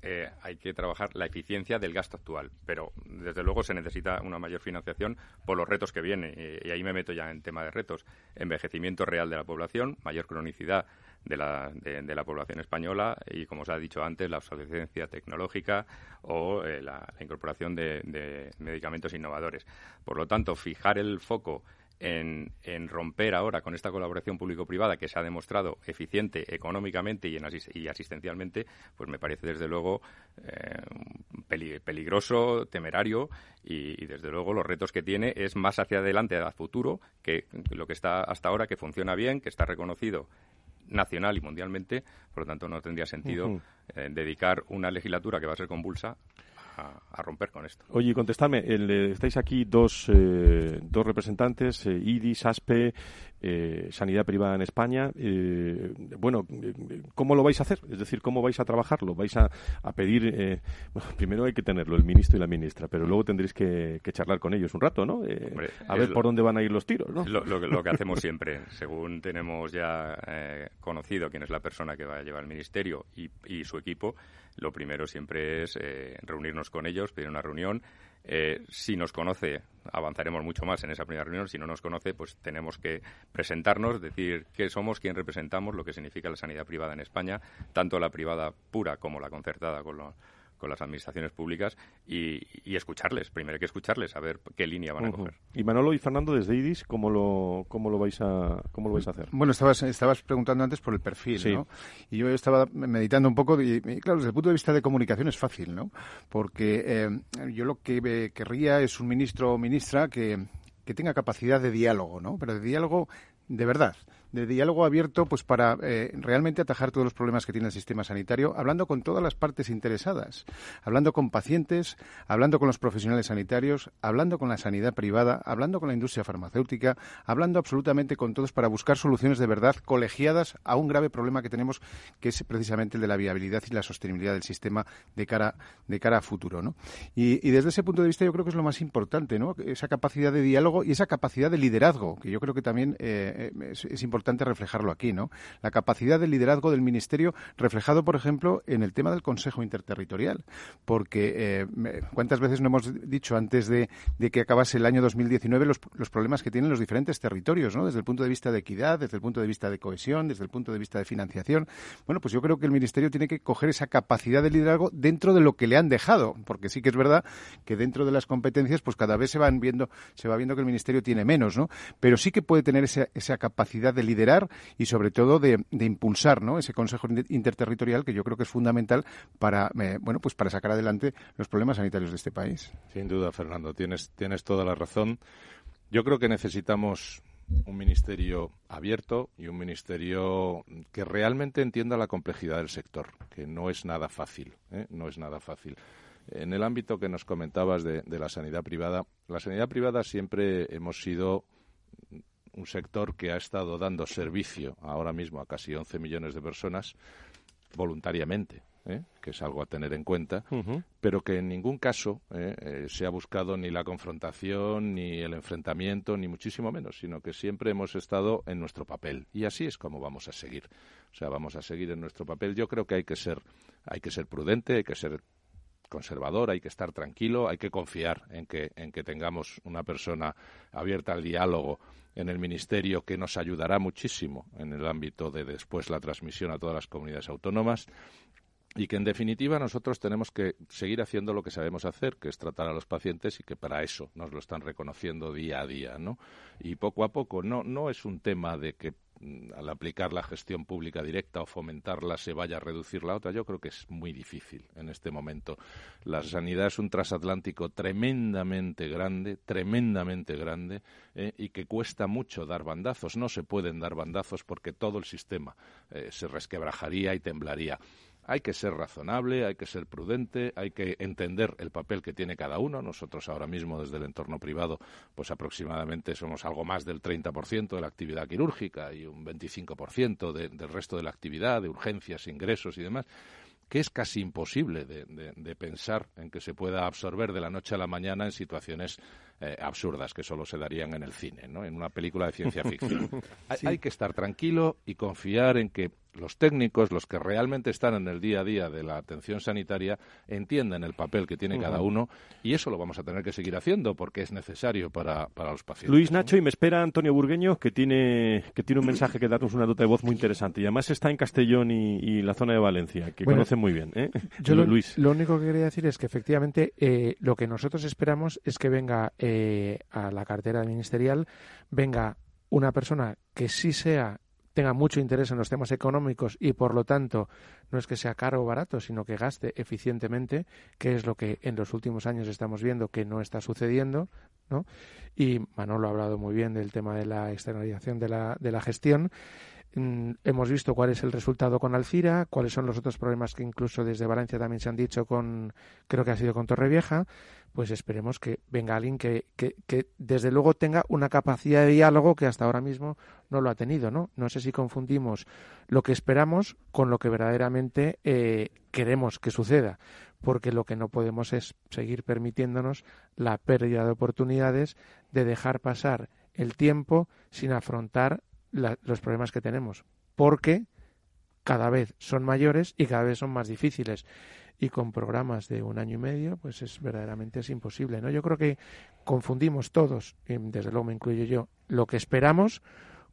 eh, hay que trabajar la eficiencia del gasto actual. Pero, desde luego, se necesita una mayor financiación por los retos que vienen. Y, ahí me meto ya en tema de retos. Envejecimiento real de la población, mayor cronicidad de la, de, la población española y, como se ha dicho antes, la obsolescencia tecnológica o eh, la, incorporación de medicamentos innovadores. Por lo tanto, fijar el foco en, romper ahora con esta colaboración público-privada que se ha demostrado eficiente económicamente y, en y asistencialmente, pues me parece desde luego eh, peligroso, temerario y, desde luego los retos que tiene es más hacia adelante, a futuro, que lo que está hasta ahora, que funciona bien, que está reconocido nacional y mundialmente, por lo tanto no tendría sentido eh, dedicar una legislatura que va a ser convulsa a, romper con esto. Oye, contestadme, el, estáis aquí dos, eh, dos representantes, eh, IDIS, ASPE, eh, Sanidad Privada en España. bueno, ¿cómo lo vais a hacer? Es decir, ¿cómo vais a trabajarlo? ¿Vais a, pedir, primero hay que tenerlo, el ministro y la ministra, pero luego tendréis que, charlar con ellos un rato, ¿no? a ver por dónde van a ir los tiros, ¿no? Lo, lo, que hacemos siempre, según tenemos ya conocido quién es la persona que va a llevar el ministerio y, y su equipo, lo primero siempre es eh, reunirnos con ellos, pedir una reunión. Eh, si nos conoce, avanzaremos mucho más en esa primera reunión. Si no nos conoce, pues tenemos que presentarnos, decir qué somos, quién representamos, lo que significa la sanidad privada en España, tanto la privada pura como la concertada con, lo, con las administraciones públicas y, escucharles. Primero hay que escucharles, a ver qué línea van a coger. Y Manolo y Fernando, desde IDIS, ¿cómo lo, cómo lo, vais, a, cómo lo vais a hacer? Bueno, estabas, estabas preguntando antes por el perfil, ¿no? Y yo estaba meditando un poco, y, claro, desde el punto de vista de comunicación es fácil, ¿no? Porque eh, yo lo que querría es un ministro o ministra que, que tenga capacidad de diálogo, ¿no? Pero de diálogo de verdad de diálogo abierto pues para eh, realmente atajar todos los problemas que tiene el sistema sanitario, hablando con todas las partes interesadas, hablando con pacientes, hablando con los profesionales sanitarios, hablando con la sanidad privada, hablando con la industria farmacéutica, hablando absolutamente con todos para buscar soluciones de verdad colegiadas a un grave problema que tenemos, que es precisamente el de la viabilidad y la sostenibilidad del sistema de cara, de cara a futuro. ¿no? Y, desde ese punto de vista yo creo que es lo más importante, ¿no? esa capacidad de diálogo y esa capacidad de liderazgo, que yo creo que también eh, es, es importante importante reflejarlo aquí, ¿no? La capacidad de liderazgo del Ministerio reflejado, por ejemplo, en el tema del Consejo Interterritorial, porque eh, cuántas veces no hemos dicho antes de, que acabase el año 2019 los, los, problemas que tienen los diferentes territorios, ¿no? Desde el punto de vista de equidad, desde el punto de vista de cohesión, desde el punto de vista de financiación. Bueno, pues yo creo que el Ministerio tiene que coger esa capacidad de liderazgo dentro de lo que le han dejado, porque sí que es verdad que dentro de las competencias, pues cada vez se van viendo, se va viendo que el Ministerio tiene menos, ¿no? Pero sí que puede tener esa, esa capacidad de liderar y sobre todo de, de impulsar, ¿no? Ese Consejo Interterritorial que yo creo que es fundamental para, eh, bueno, pues para sacar adelante los problemas sanitarios de este país. Sin duda, Fernando, tienes, tienes toda la razón. Yo creo que necesitamos un ministerio abierto y un ministerio que realmente entienda la complejidad del sector, que no es nada fácil, ¿eh? no es nada fácil. En el ámbito que nos comentabas de, de, la sanidad privada, la sanidad privada siempre hemos sido un sector que ha estado dando servicio ahora mismo a casi 11 millones de personas voluntariamente. ¿eh? que es algo a tener en cuenta, pero que en ningún caso ¿eh? Eh, se ha buscado ni la confrontación, ni el enfrentamiento, ni muchísimo menos, sino que siempre hemos estado en nuestro papel. Y así es como vamos a seguir. O sea, vamos a seguir en nuestro papel. Yo creo que hay que ser, hay que ser prudente, hay que ser conservador, hay que estar tranquilo, hay que confiar en que, en que tengamos una persona abierta al diálogo en el Ministerio que nos ayudará muchísimo en el ámbito de después la transmisión a todas las comunidades autónomas y que en definitiva nosotros tenemos que seguir haciendo lo que sabemos hacer, que es tratar a los pacientes y que para eso nos lo están reconociendo día a día, ¿no? Y poco a poco no no es un tema de que mm, al aplicar la gestión pública directa o fomentarla se vaya a reducir la otra. Yo creo que es muy difícil en este momento. La sanidad es un transatlántico tremendamente grande, tremendamente grande, eh, y que cuesta mucho dar bandazos. No se pueden dar bandazos porque todo el sistema eh, se resquebrajaría y temblaría hay que ser razonable, hay que ser prudente, hay que entender el papel que tiene cada uno. Nosotros ahora mismo desde el entorno privado, pues aproximadamente somos algo más del 30% de la actividad quirúrgica y un 25% del resto de la actividad, de urgencias, ingresos y demás que es casi imposible de, pensar en que se pueda absorber de la noche a la mañana en situaciones eh, absurdas que solo se darían en el cine, ¿no? en una película de ciencia ficción. hay, que estar tranquilo y confiar en que los técnicos, los que realmente están en el día a día de la atención sanitaria, entienden el papel que tiene cada uno y eso lo vamos a tener que seguir haciendo porque es necesario para, los pacientes. Luis Nacho, y me espera Antonio Burgueño, que tiene, que tiene un mensaje que darnos una nota de voz muy interesante. Y además está en Castellón y, la zona de Valencia, que conoce muy bien. ¿eh? Yo lo, Luis. lo único que quería decir es que efectivamente eh, lo que nosotros esperamos es que venga eh, a la cartera ministerial, venga una persona que sí sea tenga mucho interés en los temas económicos y por lo tanto no es que sea caro o barato, sino que gaste eficientemente, que es lo que en los últimos años estamos viendo que no está sucediendo, ¿no? Y Manolo ha hablado muy bien del tema de la externalización de la, de la gestión. Mm, hemos visto cuál es el resultado con Alcira, cuáles son los otros problemas que incluso desde Valencia también se han dicho con, creo que ha sido con Torrevieja pues esperemos que venga alguien que, que, que, desde luego tenga una capacidad de diálogo que hasta ahora mismo no lo ha tenido, ¿no? No sé si confundimos lo que esperamos con lo que verdaderamente eh, queremos que suceda, porque lo que no podemos es seguir permitiéndonos la pérdida de oportunidades de dejar pasar el tiempo sin afrontar los problemas que tenemos, porque cada vez son mayores y cada vez son más difíciles y con programas de un año y medio, pues es verdaderamente es imposible, ¿no? Yo creo que confundimos todos, y desde luego me incluyo yo, lo que esperamos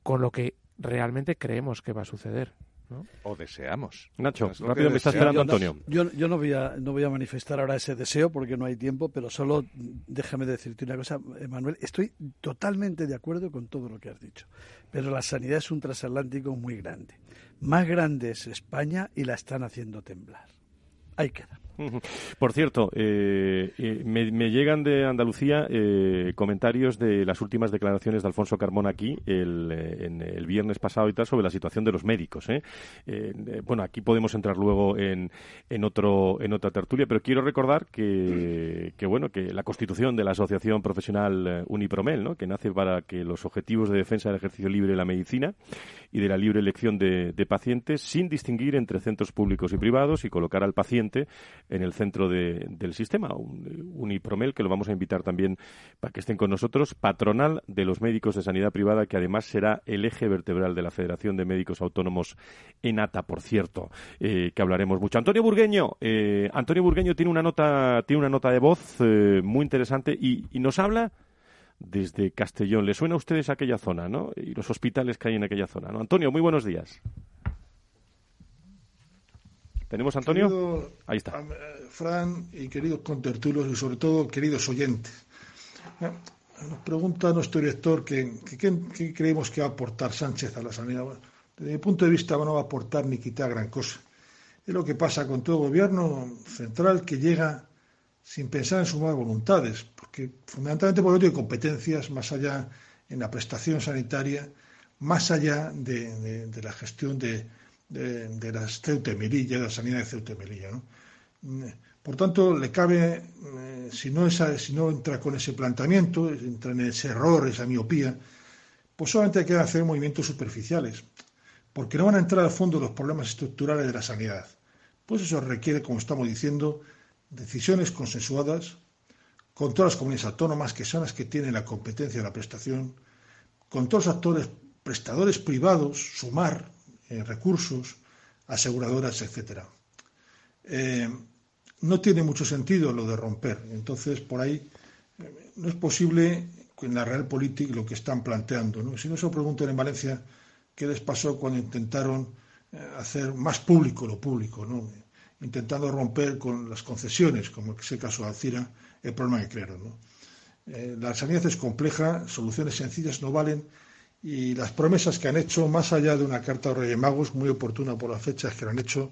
con lo que realmente creemos que va a suceder. ¿No? O deseamos. Nacho, rápido me está esperando Antonio. Yo, yo, no, voy a, no voy a manifestar ahora ese deseo porque no hay tiempo, pero solo déjame decirte una cosa, Manuel. Estoy totalmente de acuerdo con todo lo que has dicho, pero la sanidad es un transatlántico muy grande. Más grande es España y la están haciendo temblar ahí queda. Por cierto, eh, eh, me, llegan de Andalucía eh, comentarios de las últimas declaraciones de Alfonso Carmona aquí el, en el viernes pasado y tal sobre la situación de los médicos. bueno, aquí podemos entrar luego en, en, otro, en otra tertulia, pero quiero recordar que, que, bueno, que la constitución de la Asociación Profesional Unipromel, ¿no? que nace para que los objetivos de defensa del ejercicio libre de la medicina y de la libre elección de, pacientes, sin distinguir entre centros públicos y privados y colocar al paciente en el centro del sistema. Un, un, IPROMEL que lo vamos a invitar también para que estén con nosotros, patronal de los médicos de sanidad privada, que además será el eje vertebral de la Federación de Médicos Autónomos en ATA, por cierto, eh, que hablaremos mucho. Antonio Burgueño, eh, Antonio Burgueño tiene una nota, tiene una nota de voz eh, muy interesante y, nos habla desde Castellón. ¿Le suena a ustedes aquella zona, no? Y los hospitales que hay en aquella zona, ¿no? Antonio, muy buenos días. ¿Tenemos Antonio? Ahí está. Fran y queridos contertulios y sobre todo queridos oyentes. Nos pregunta nuestro director qué creemos que va a aportar Sánchez a la sanidad. desde mi punto de vista no va a aportar ni quitar gran cosa. Es lo que pasa con todo gobierno central que llega sin pensar en sus buenas voluntades, porque fundamentalmente por no tiene competencias más allá en la prestación sanitaria, más allá de, la gestión de, de, las Ceuta de la sanidad de Ceuta Por tanto, le cabe, eh, si, no si no entra con ese planteamiento, entra en ese error, esa miopía, pues solamente hay que hacer movimientos superficiales, porque no van a entrar al fondo los problemas estructurales de la sanidad. Pues eso requiere, como estamos diciendo, decisiones consensuadas con todas las comunidades autónomas que son las que tienen la competencia de la prestación, con todos los actores prestadores privados, sumar eh, recursos, aseguradoras, etcétera. Eh, no tiene mucho sentido lo de romper. Entonces, por ahí eh, no es posible en la real política lo que están planteando. Si no se preguntan en Valencia qué les pasó cuando intentaron hacer más público lo público, ¿no? Intentando romper con las concesiones, como es el caso Alcira, el problema que crearon. Eh, la sanidad es compleja, soluciones sencillas no valen y las promesas que han hecho, más allá de una carta de Reyes Magos, muy oportuna por las fechas que han hecho,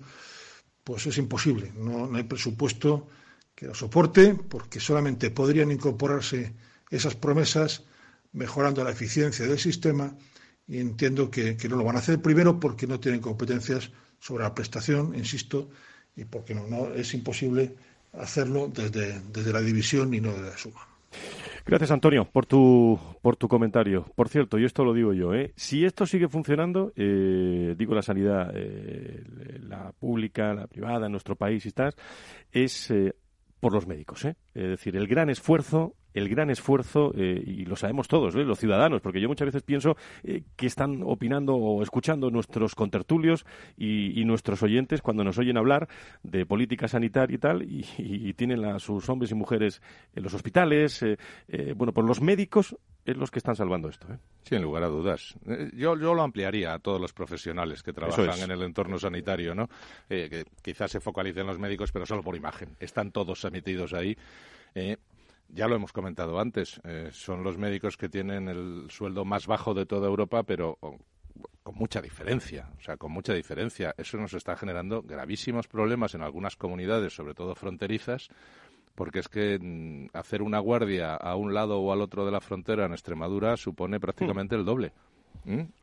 pues es imposible. No, hay presupuesto que lo soporte porque solamente podrían incorporarse esas promesas mejorando la eficiencia del sistema y entiendo que, no lo van a hacer primero porque no tienen competencias sobre la prestación, insisto, y porque no, no es imposible hacerlo desde, desde la división y no desde la suma. Gracias, Antonio, por tu, por tu comentario. Por cierto, y esto lo digo yo, ¿eh? si esto sigue funcionando, eh, digo la sanidad, eh, la pública, la privada en nuestro país y tal, es eh, por los médicos. ¿eh? Es decir, el gran esfuerzo el gran esfuerzo, eh, y lo sabemos todos, ¿eh? los ciudadanos, porque yo muchas veces pienso eh, que están opinando o escuchando nuestros contertulios y, nuestros oyentes cuando nos oyen hablar de política sanitaria y tal, y, tienen a sus hombres y mujeres en los hospitales. bueno, pues los médicos es los que están salvando esto. Sin lugar a dudas. Yo, yo lo ampliaría a todos los profesionales que trabajan en el entorno sanitario, ¿no? que quizás se focalicen los médicos, pero solo por imagen. Están todos emitidos ahí. Ya lo hemos comentado antes, eh, son los médicos que tienen el sueldo más bajo de toda Europa, pero oh, con mucha diferencia, o sea, con mucha diferencia. Eso nos está generando gravísimos problemas en algunas comunidades, sobre todo fronterizas, porque es que mm, hacer una guardia a un lado o al otro de la frontera en Extremadura supone prácticamente el doble.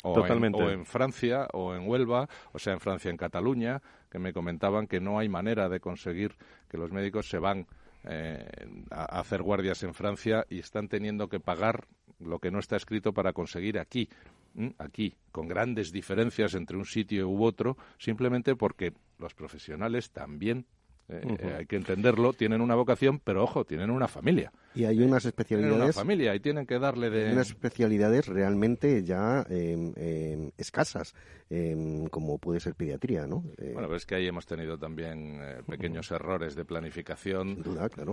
O Totalmente. En, o en Francia, o en Huelva, o sea, en Francia, en Cataluña, que me comentaban que no hay manera de conseguir que los médicos se van eh, a, hacer guardias en Francia y están teniendo que pagar lo que no está escrito para conseguir aquí, aquí, con grandes diferencias entre un sitio u otro, simplemente porque los profesionales también eh, eh, hay que entenderlo, tienen una vocación, pero ojo, tienen una familia. Y hay unas especialidades. Tienen una familia y tienen que darle de. unas especialidades realmente ya em, escasas, em, como puede ser pediatría, ¿no? Eh, bueno, es que ahí hemos tenido también pequeños errores de planificación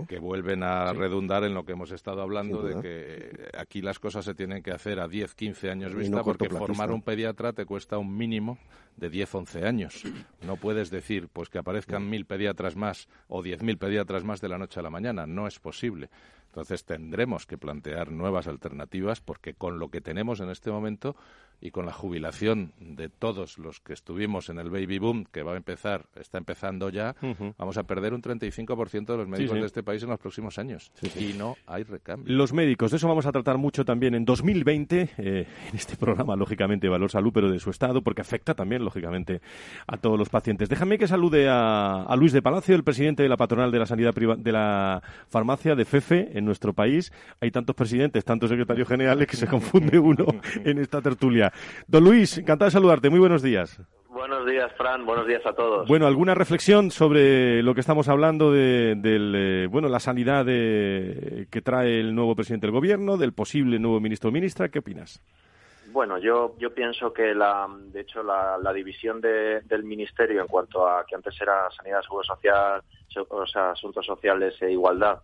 que vuelven a redundar en lo que hemos estado hablando de que aquí las cosas se tienen que hacer a 10, 15 años vista, porque formar un pediatra te cuesta un mínimo de 10, 11 años. No puedes decir pues que aparezcan mil pediatras más o diez mil pediatras más de la noche a la mañana. No es posible. Entonces tendremos que plantear nuevas alternativas porque con lo que tenemos en este momento y con la jubilación de todos los que estuvimos en el baby boom, que va a empezar, está empezando ya, vamos a perder un 35% de los médicos de este país en los próximos años. y no hay recambio. Los médicos, de eso vamos a tratar mucho también en 2020, eh, en este programa, lógicamente, Valor Salud, pero de su estado, porque afecta también, lógicamente, a todos los pacientes. Déjame que salude a, Luis de Palacio, el presidente de la patronal de la sanidad de la farmacia de FEFE en nuestro país. Hay tantos presidentes, tantos secretarios generales que se confunde uno en esta tertulia. Don Luis, encantado de saludarte. Muy buenos días. Buenos días, Fran. Buenos días a todos. Bueno, ¿alguna reflexión sobre lo que estamos hablando de, del, eh, bueno, la sanidad de, que trae el nuevo presidente del gobierno, del posible nuevo ministro o ministra? ¿Qué opinas? Bueno, yo, yo pienso que, la, de hecho, la, la división de, del ministerio en cuanto a que antes era sanidad, seguro social, o sea, asuntos sociales e igualdad,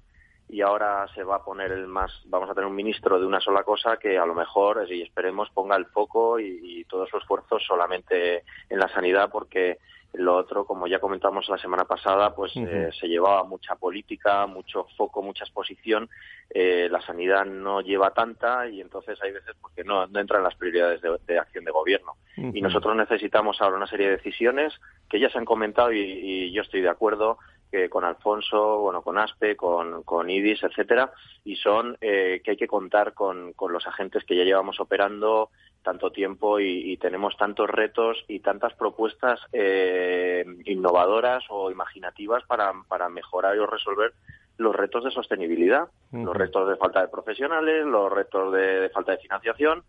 y ahora se va a poner el más, vamos a tener un ministro de una sola cosa que a lo mejor, y esperemos, ponga el foco y, y todo su esfuerzo solamente en la sanidad, porque lo otro, como ya comentamos la semana pasada, pues eh, se llevaba mucha política, mucho foco, mucha exposición. Eh, la sanidad no lleva tanta y entonces hay veces porque no, no entra en las prioridades de, de acción de gobierno. Y nosotros necesitamos ahora una serie de decisiones que ya se han comentado y, y yo estoy de acuerdo que con Alfonso, bueno, con Aspe, con, con IDIS, etcétera, y son eh, que hay que contar con, con los agentes que ya llevamos operando tanto tiempo y, y tenemos tantos retos y tantas propuestas eh, innovadoras o imaginativas para, para mejorar o resolver los retos de sostenibilidad, los retos de falta de profesionales, los retos de, de falta de financiación,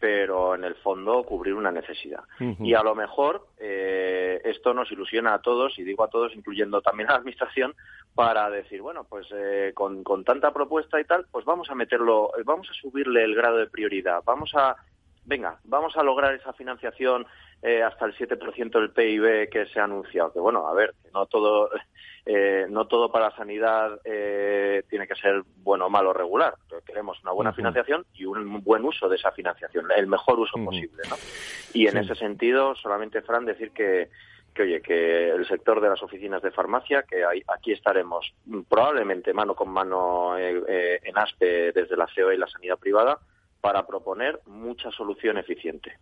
pero en el fondo cubrir una necesidad. Y a lo mejor eh, esto nos ilusiona a todos, y digo a todos, incluyendo también a la Administración, para decir, bueno, pues eh, con, con tanta propuesta y tal, pues vamos a meterlo, vamos a subirle el grado de prioridad, vamos a, venga, vamos a lograr esa financiación eh, hasta el 7% del PIB que se ha anunciado. Que bueno, a ver, no todo, eh, no todo para la sanidad eh, tiene que ser bueno, malo, regular. Queremos una buena financiación y un buen uso de esa financiación, el mejor uso posible, ¿no? Y en Sí. ese sentido, solamente, Fran, decir que, que, oye, que el sector de las oficinas de farmacia, que ahí- aquí estaremos probablemente mano con mano eh, eh, en ASPE desde la COE y la sanidad privada, para proponer mucha solución eficiente.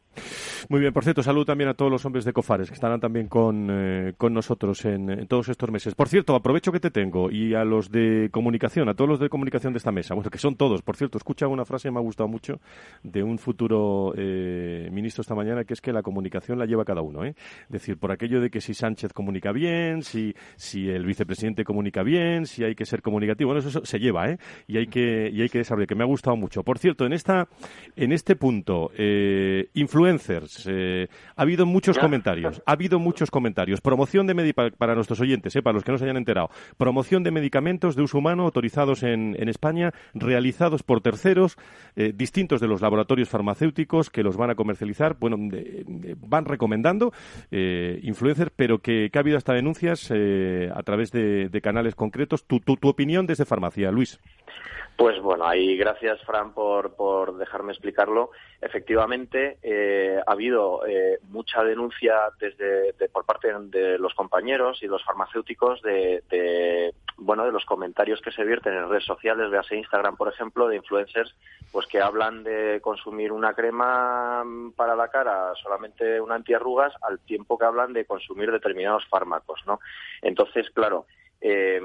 Muy bien, por cierto, salud también a todos los hombres de Cofares que estarán también con, eh, con nosotros en, todos estos meses. Por cierto, aprovecho que te tengo y a los de comunicación, a todos los de comunicación de esta mesa, bueno, que son todos, por cierto, escucha una frase que me ha gustado mucho de un futuro eh, ministro esta mañana, que es que la comunicación la lleva cada uno. ¿eh? Es decir, por aquello de que si Sánchez comunica bien, si, si el vicepresidente comunica bien, si hay que ser comunicativo, bueno, eso, eso se lleva, ¿eh? Y hay que, y hay que desarrollar, que me ha gustado mucho. Por cierto, en esta, en este punto, eh, influencers, eh, ha habido muchos comentarios, ha habido muchos comentarios. Promoción de medi para, nuestros oyentes, eh, para los que no se hayan enterado. Promoción de medicamentos de uso humano autorizados en, en España, realizados por terceros, eh, distintos de los laboratorios farmacéuticos que los van a comercializar. Bueno, de- de- van recomendando eh, influencers, pero que, que ha habido hasta denuncias eh, a través de, de canales concretos. Tu, tu, tu opinión desde farmacia, Luis. Pues bueno, ahí gracias, Fran, por, por dejarme explicarlo. Efectivamente, eh, ha habido eh, mucha denuncia desde de- por parte de los compañeros y los farmacéuticos de, de, bueno de los comentarios que se vierten en redes sociales, véase Instagram, por ejemplo, de influencers, pues que hablan de consumir una crema para la cara, solamente una antiarrugas, al tiempo que hablan de consumir determinados fármacos, ¿no? Entonces, claro. Eh,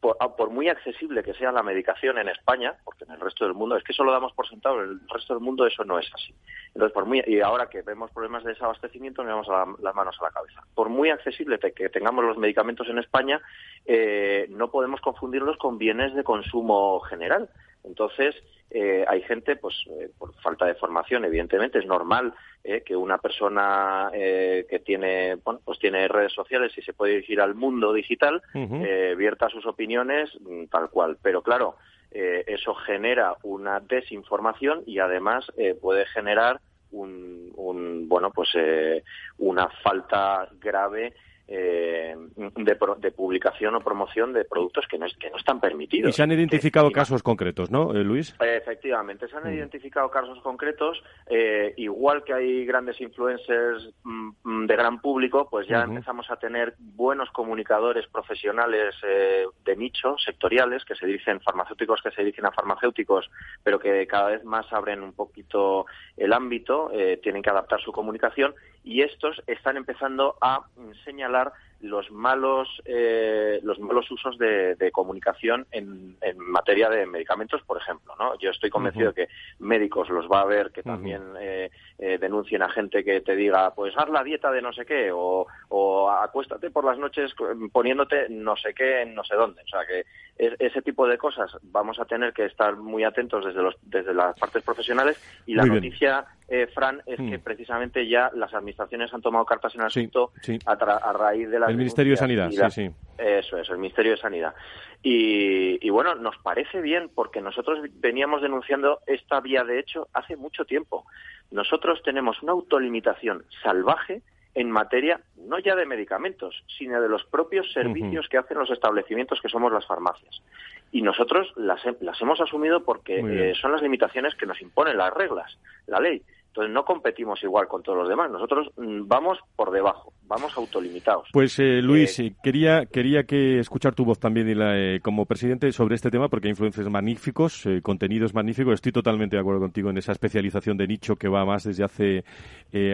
por, ah, por muy accesible que sea la medicación en España, porque en el resto del mundo, es que eso lo damos por sentado, en el resto del mundo eso no es así. Entonces, por muy, y ahora que vemos problemas de desabastecimiento, nos la- las manos a la cabeza. Por muy accesible que tengamos los medicamentos en España, eh, no podemos confundirlos con bienes de consumo general. Entonces, eh, hay gente, pues, eh, por falta de formación, evidentemente, es normal eh, que una persona eh, que tiene, bueno, pues tiene redes sociales y se puede dirigir al mundo digital, eh, vierta sus opiniones mm, tal cual. Pero claro, eso genera una desinformación y además eh, puede generar un, un, bueno, pues eh, una falta grave eh, de, pro- de publicación o promoción de productos que no, es- que no están permitidos. Y se han identificado casos concretos, ¿no, eh, Luis? Efectivamente, se han Mm. identificado casos concretos, eh, igual que hay grandes influencers mm, mm, de gran público, pues ya empezamos a tener buenos comunicadores profesionales eh, de nicho, sectoriales, que se dirigen farmacéuticos, que se dirigen a farmacéuticos, pero que cada vez más abren un poquito el ámbito, eh, tienen que adaptar su comunicación y estos están empezando a señalar los malos eh, los malos usos de, comunicación en, materia de medicamentos, por ejemplo. ¿no? Yo estoy convencido de que médicos los va a ver que también eh, eh, denuncien a gente que te diga, pues haz la dieta de no sé qué o, o acuéstate por las noches poniéndote no sé qué en no sé dónde. O sea que ese tipo de cosas vamos a tener que estar muy atentos desde los desde las partes profesionales y la noticia eh, Fran, es que mm. precisamente ya las administraciones han tomado cartas en el asunto A, raíz de la... El Ministerio de Sanidad, sí, sí. Eso es, el Ministerio de Sanidad. Y, bueno, nos parece bien porque nosotros veníamos denunciando esta vía de hecho hace mucho tiempo. Nosotros tenemos una autolimitación salvaje en materia no ya de medicamentos, sino de los propios servicios que hacen los establecimientos que somos las farmacias. Y nosotros las, las hemos asumido porque eh, son las limitaciones que nos imponen las reglas, la ley. Entonces no competimos igual con todos los demás. Nosotros mm, vamos por debajo, vamos autolimitados. Pues eh, Luis, eh, quería quería que escuchar tu voz también eh, como presidente sobre este tema porque hay influencias magníficos, contenidos magníficos. Estoy totalmente de acuerdo contigo en esa especialización de nicho que va más desde hace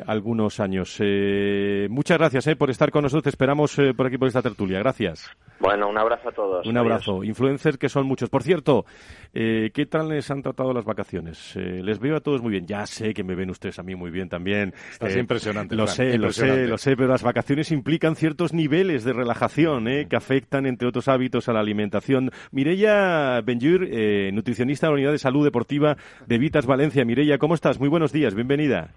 algunos años. muchas gracias por estar con nosotros. esperamos por aquí por esta tertulia. Gracias. Bueno, un abrazo a todos. Un abrazo. Influencers que son muchos. Por cierto, ¿qué tal les han tratado las vacaciones? les veo a todos muy bien. Ya sé que me ven ustedes a mí muy bien también. Estás eh, impresionante. Lo sé, lo sé, lo sé, pero las vacaciones implican ciertos niveles de relajación eh, que afectan, entre otros hábitos, a la alimentación. Mireya Benjur, eh, nutricionista de la Unidad de Salud Deportiva de Vitas Valencia. Mireya, ¿cómo estás? Muy buenos días, bienvenida.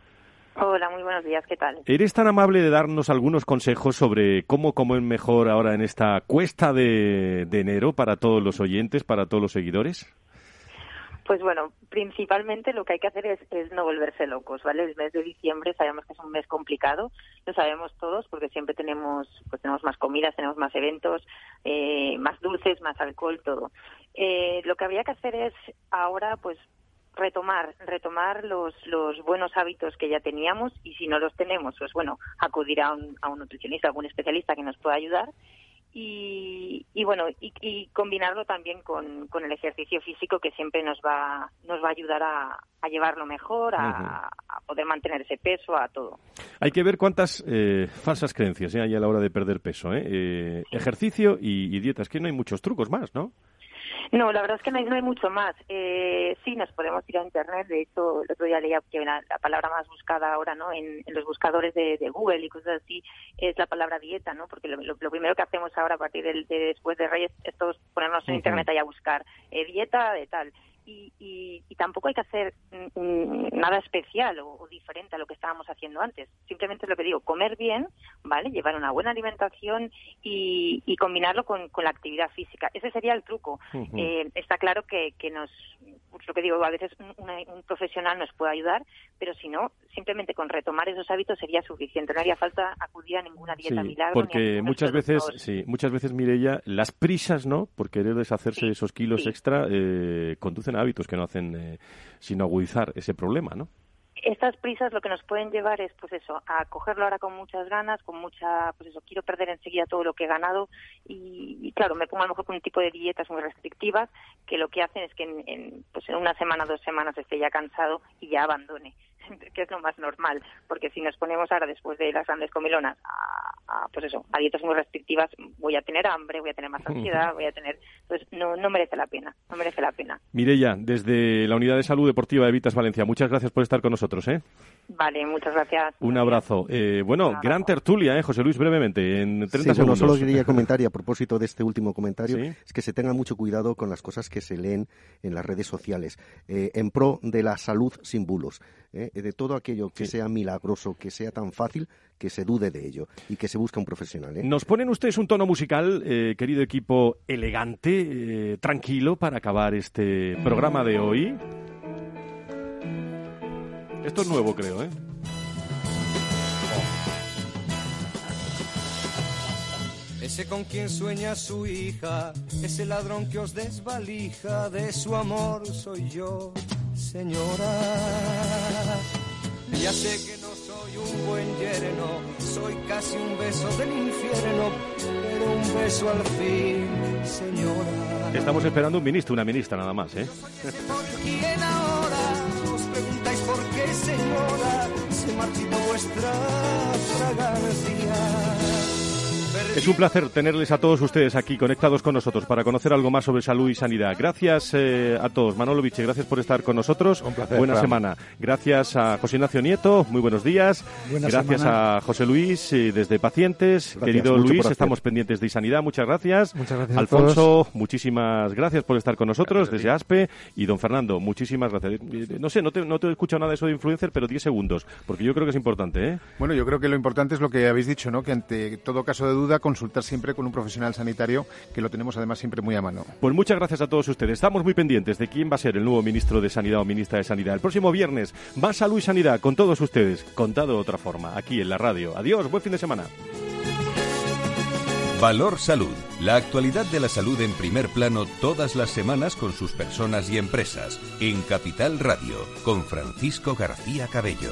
Hola, muy buenos días, ¿qué tal? ¿Eres tan amable de darnos algunos consejos sobre cómo comer mejor ahora en esta cuesta de enero para todos los oyentes, para todos los seguidores? Pues bueno, principalmente lo que hay que hacer es, no volverse locos, ¿vale? El mes de diciembre sabemos que es un mes complicado, lo sabemos todos porque siempre tenemos, pues tenemos más comidas, tenemos más eventos, eh, más dulces, más alcohol, todo. Eh, lo que habría que hacer es ahora, pues retomar, retomar los, los buenos hábitos que ya teníamos y si no los tenemos, pues bueno, acudir a un, a un nutricionista, a algún especialista que nos pueda ayudar y, bueno y, combinarlo también con, con, el ejercicio físico que siempre nos va nos va a ayudar a, a llevarlo mejor a, poder mantener ese peso a todo hay que ver cuántas eh, falsas creencias ¿eh? hay a la hora de perder peso ¿eh? eh ejercicio y, y dieta es que no hay muchos trucos más no no, la verdad es que no hay, mucho más. Eh, sí, nos podemos ir a Internet. De hecho, el otro día leía que la, palabra más buscada ahora no en, los buscadores de, Google y cosas así es la palabra dieta, ¿no? Porque lo, primero que hacemos ahora a partir de, después de Reyes es todos ponernos en Internet ahí a buscar eh, dieta de tal y, tampoco hay que hacer nada especial o, diferente a lo que estábamos haciendo antes. Simplemente es lo que digo, comer bien, ¿vale? Llevar una buena alimentación y, combinarlo con, la actividad física. Ese sería el truco. Eh, está claro que, que nos, pues lo que digo, a veces un, profesional nos puede ayudar, pero si no, simplemente con retomar esos hábitos sería suficiente. No haría falta acudir a ninguna dieta milagro. Porque muchas veces, sí, muchas veces, Mireia, las prisas, ¿no? Por querer deshacerse de esos kilos extra, eh, conducen hábitos que no hacen eh, sino agudizar ese problema, ¿no? estas prisas lo que nos pueden llevar es, pues eso, a cogerlo ahora con muchas ganas, con mucha, pues eso, quiero perder enseguida todo lo que he ganado y, claro, me pongo a lo mejor con un tipo de dietas muy restrictivas que lo que hacen es que en, pues en una semana, dos semanas esté ya cansado y ya abandone. que es lo más normal, porque si nos ponemos ahora después de las grandes comilonas a, pues eso, a dietas muy restrictivas, voy a tener hambre, voy a tener más ansiedad, voy a tener, pues no, no merece la pena, no merece la pena. Mireya, desde la Unidad de Salud Deportiva de Vitas Valencia, muchas gracias por estar con nosotros, ¿eh? Vale, muchas gracias. Un abrazo. Eh, bueno, gran tertulia, ¿eh, José Luis? Brevemente, en 30 sí, segundos. solo quería comentar, y a propósito de este último comentario, es que se tenga mucho cuidado con las cosas que se leen en las redes sociales, eh, en pro de la salud sin bulos. ¿eh? de todo aquello que sea milagroso, que sea tan fácil, que se dude de ello y que se busque un profesional. ¿eh? Nos ponen ustedes un tono musical, eh, querido equipo, elegante, tranquilo para acabar este programa de hoy. Esto es nuevo, creo, ¿eh? Ese con quien sueña su hija, ese ladrón que os desvalija, de su amor soy yo señora. Ya sé que no soy un buen yerno, soy casi un beso del infierno, pero un beso al fin, señora. Estamos esperando un ministro, una ministra nada más, ¿eh? ¿Por quién ahora? Señora, se marchita vuestra fragancia Es un placer tenerles a todos ustedes aquí conectados con nosotros para conocer algo más sobre salud y sanidad. Gracias eh, a todos. Manolo Viche, gracias por estar con nosotros. Un placer, Buena Fran. semana. Gracias a José Ignacio Nieto. Muy buenos días. Buena gracias semana. a José Luis eh, desde Pacientes. Gracias, Querido Luis, estamos pendientes de sanidad. Muchas gracias. Muchas gracias a Alfonso, muchísimas gracias por estar con nosotros desde ASPE. Y don Fernando, muchísimas gracias. Eh, No sé, no te, no te he escuchado nada de eso de influencer, pero 10 segundos, porque yo creo que es importante, ¿eh? Bueno, yo creo que lo importante es lo que habéis dicho, ¿no? Que ante todo caso de duda, consultar siempre con un profesional sanitario, que lo tenemos además siempre muy a mano. Pues muchas gracias a todos ustedes. Estamos muy pendientes de quién va a ser el nuevo ministro de Sanidad o ministra de Sanidad. El próximo viernes, más salud y sanidad con todos ustedes, contado de otra forma, aquí en la radio. Adiós, buen fin de semana. Valor Salud. La actualidad de la salud en primer plano todas las semanas con sus personas y empresas. En Capital Radio, con Francisco García Cabello.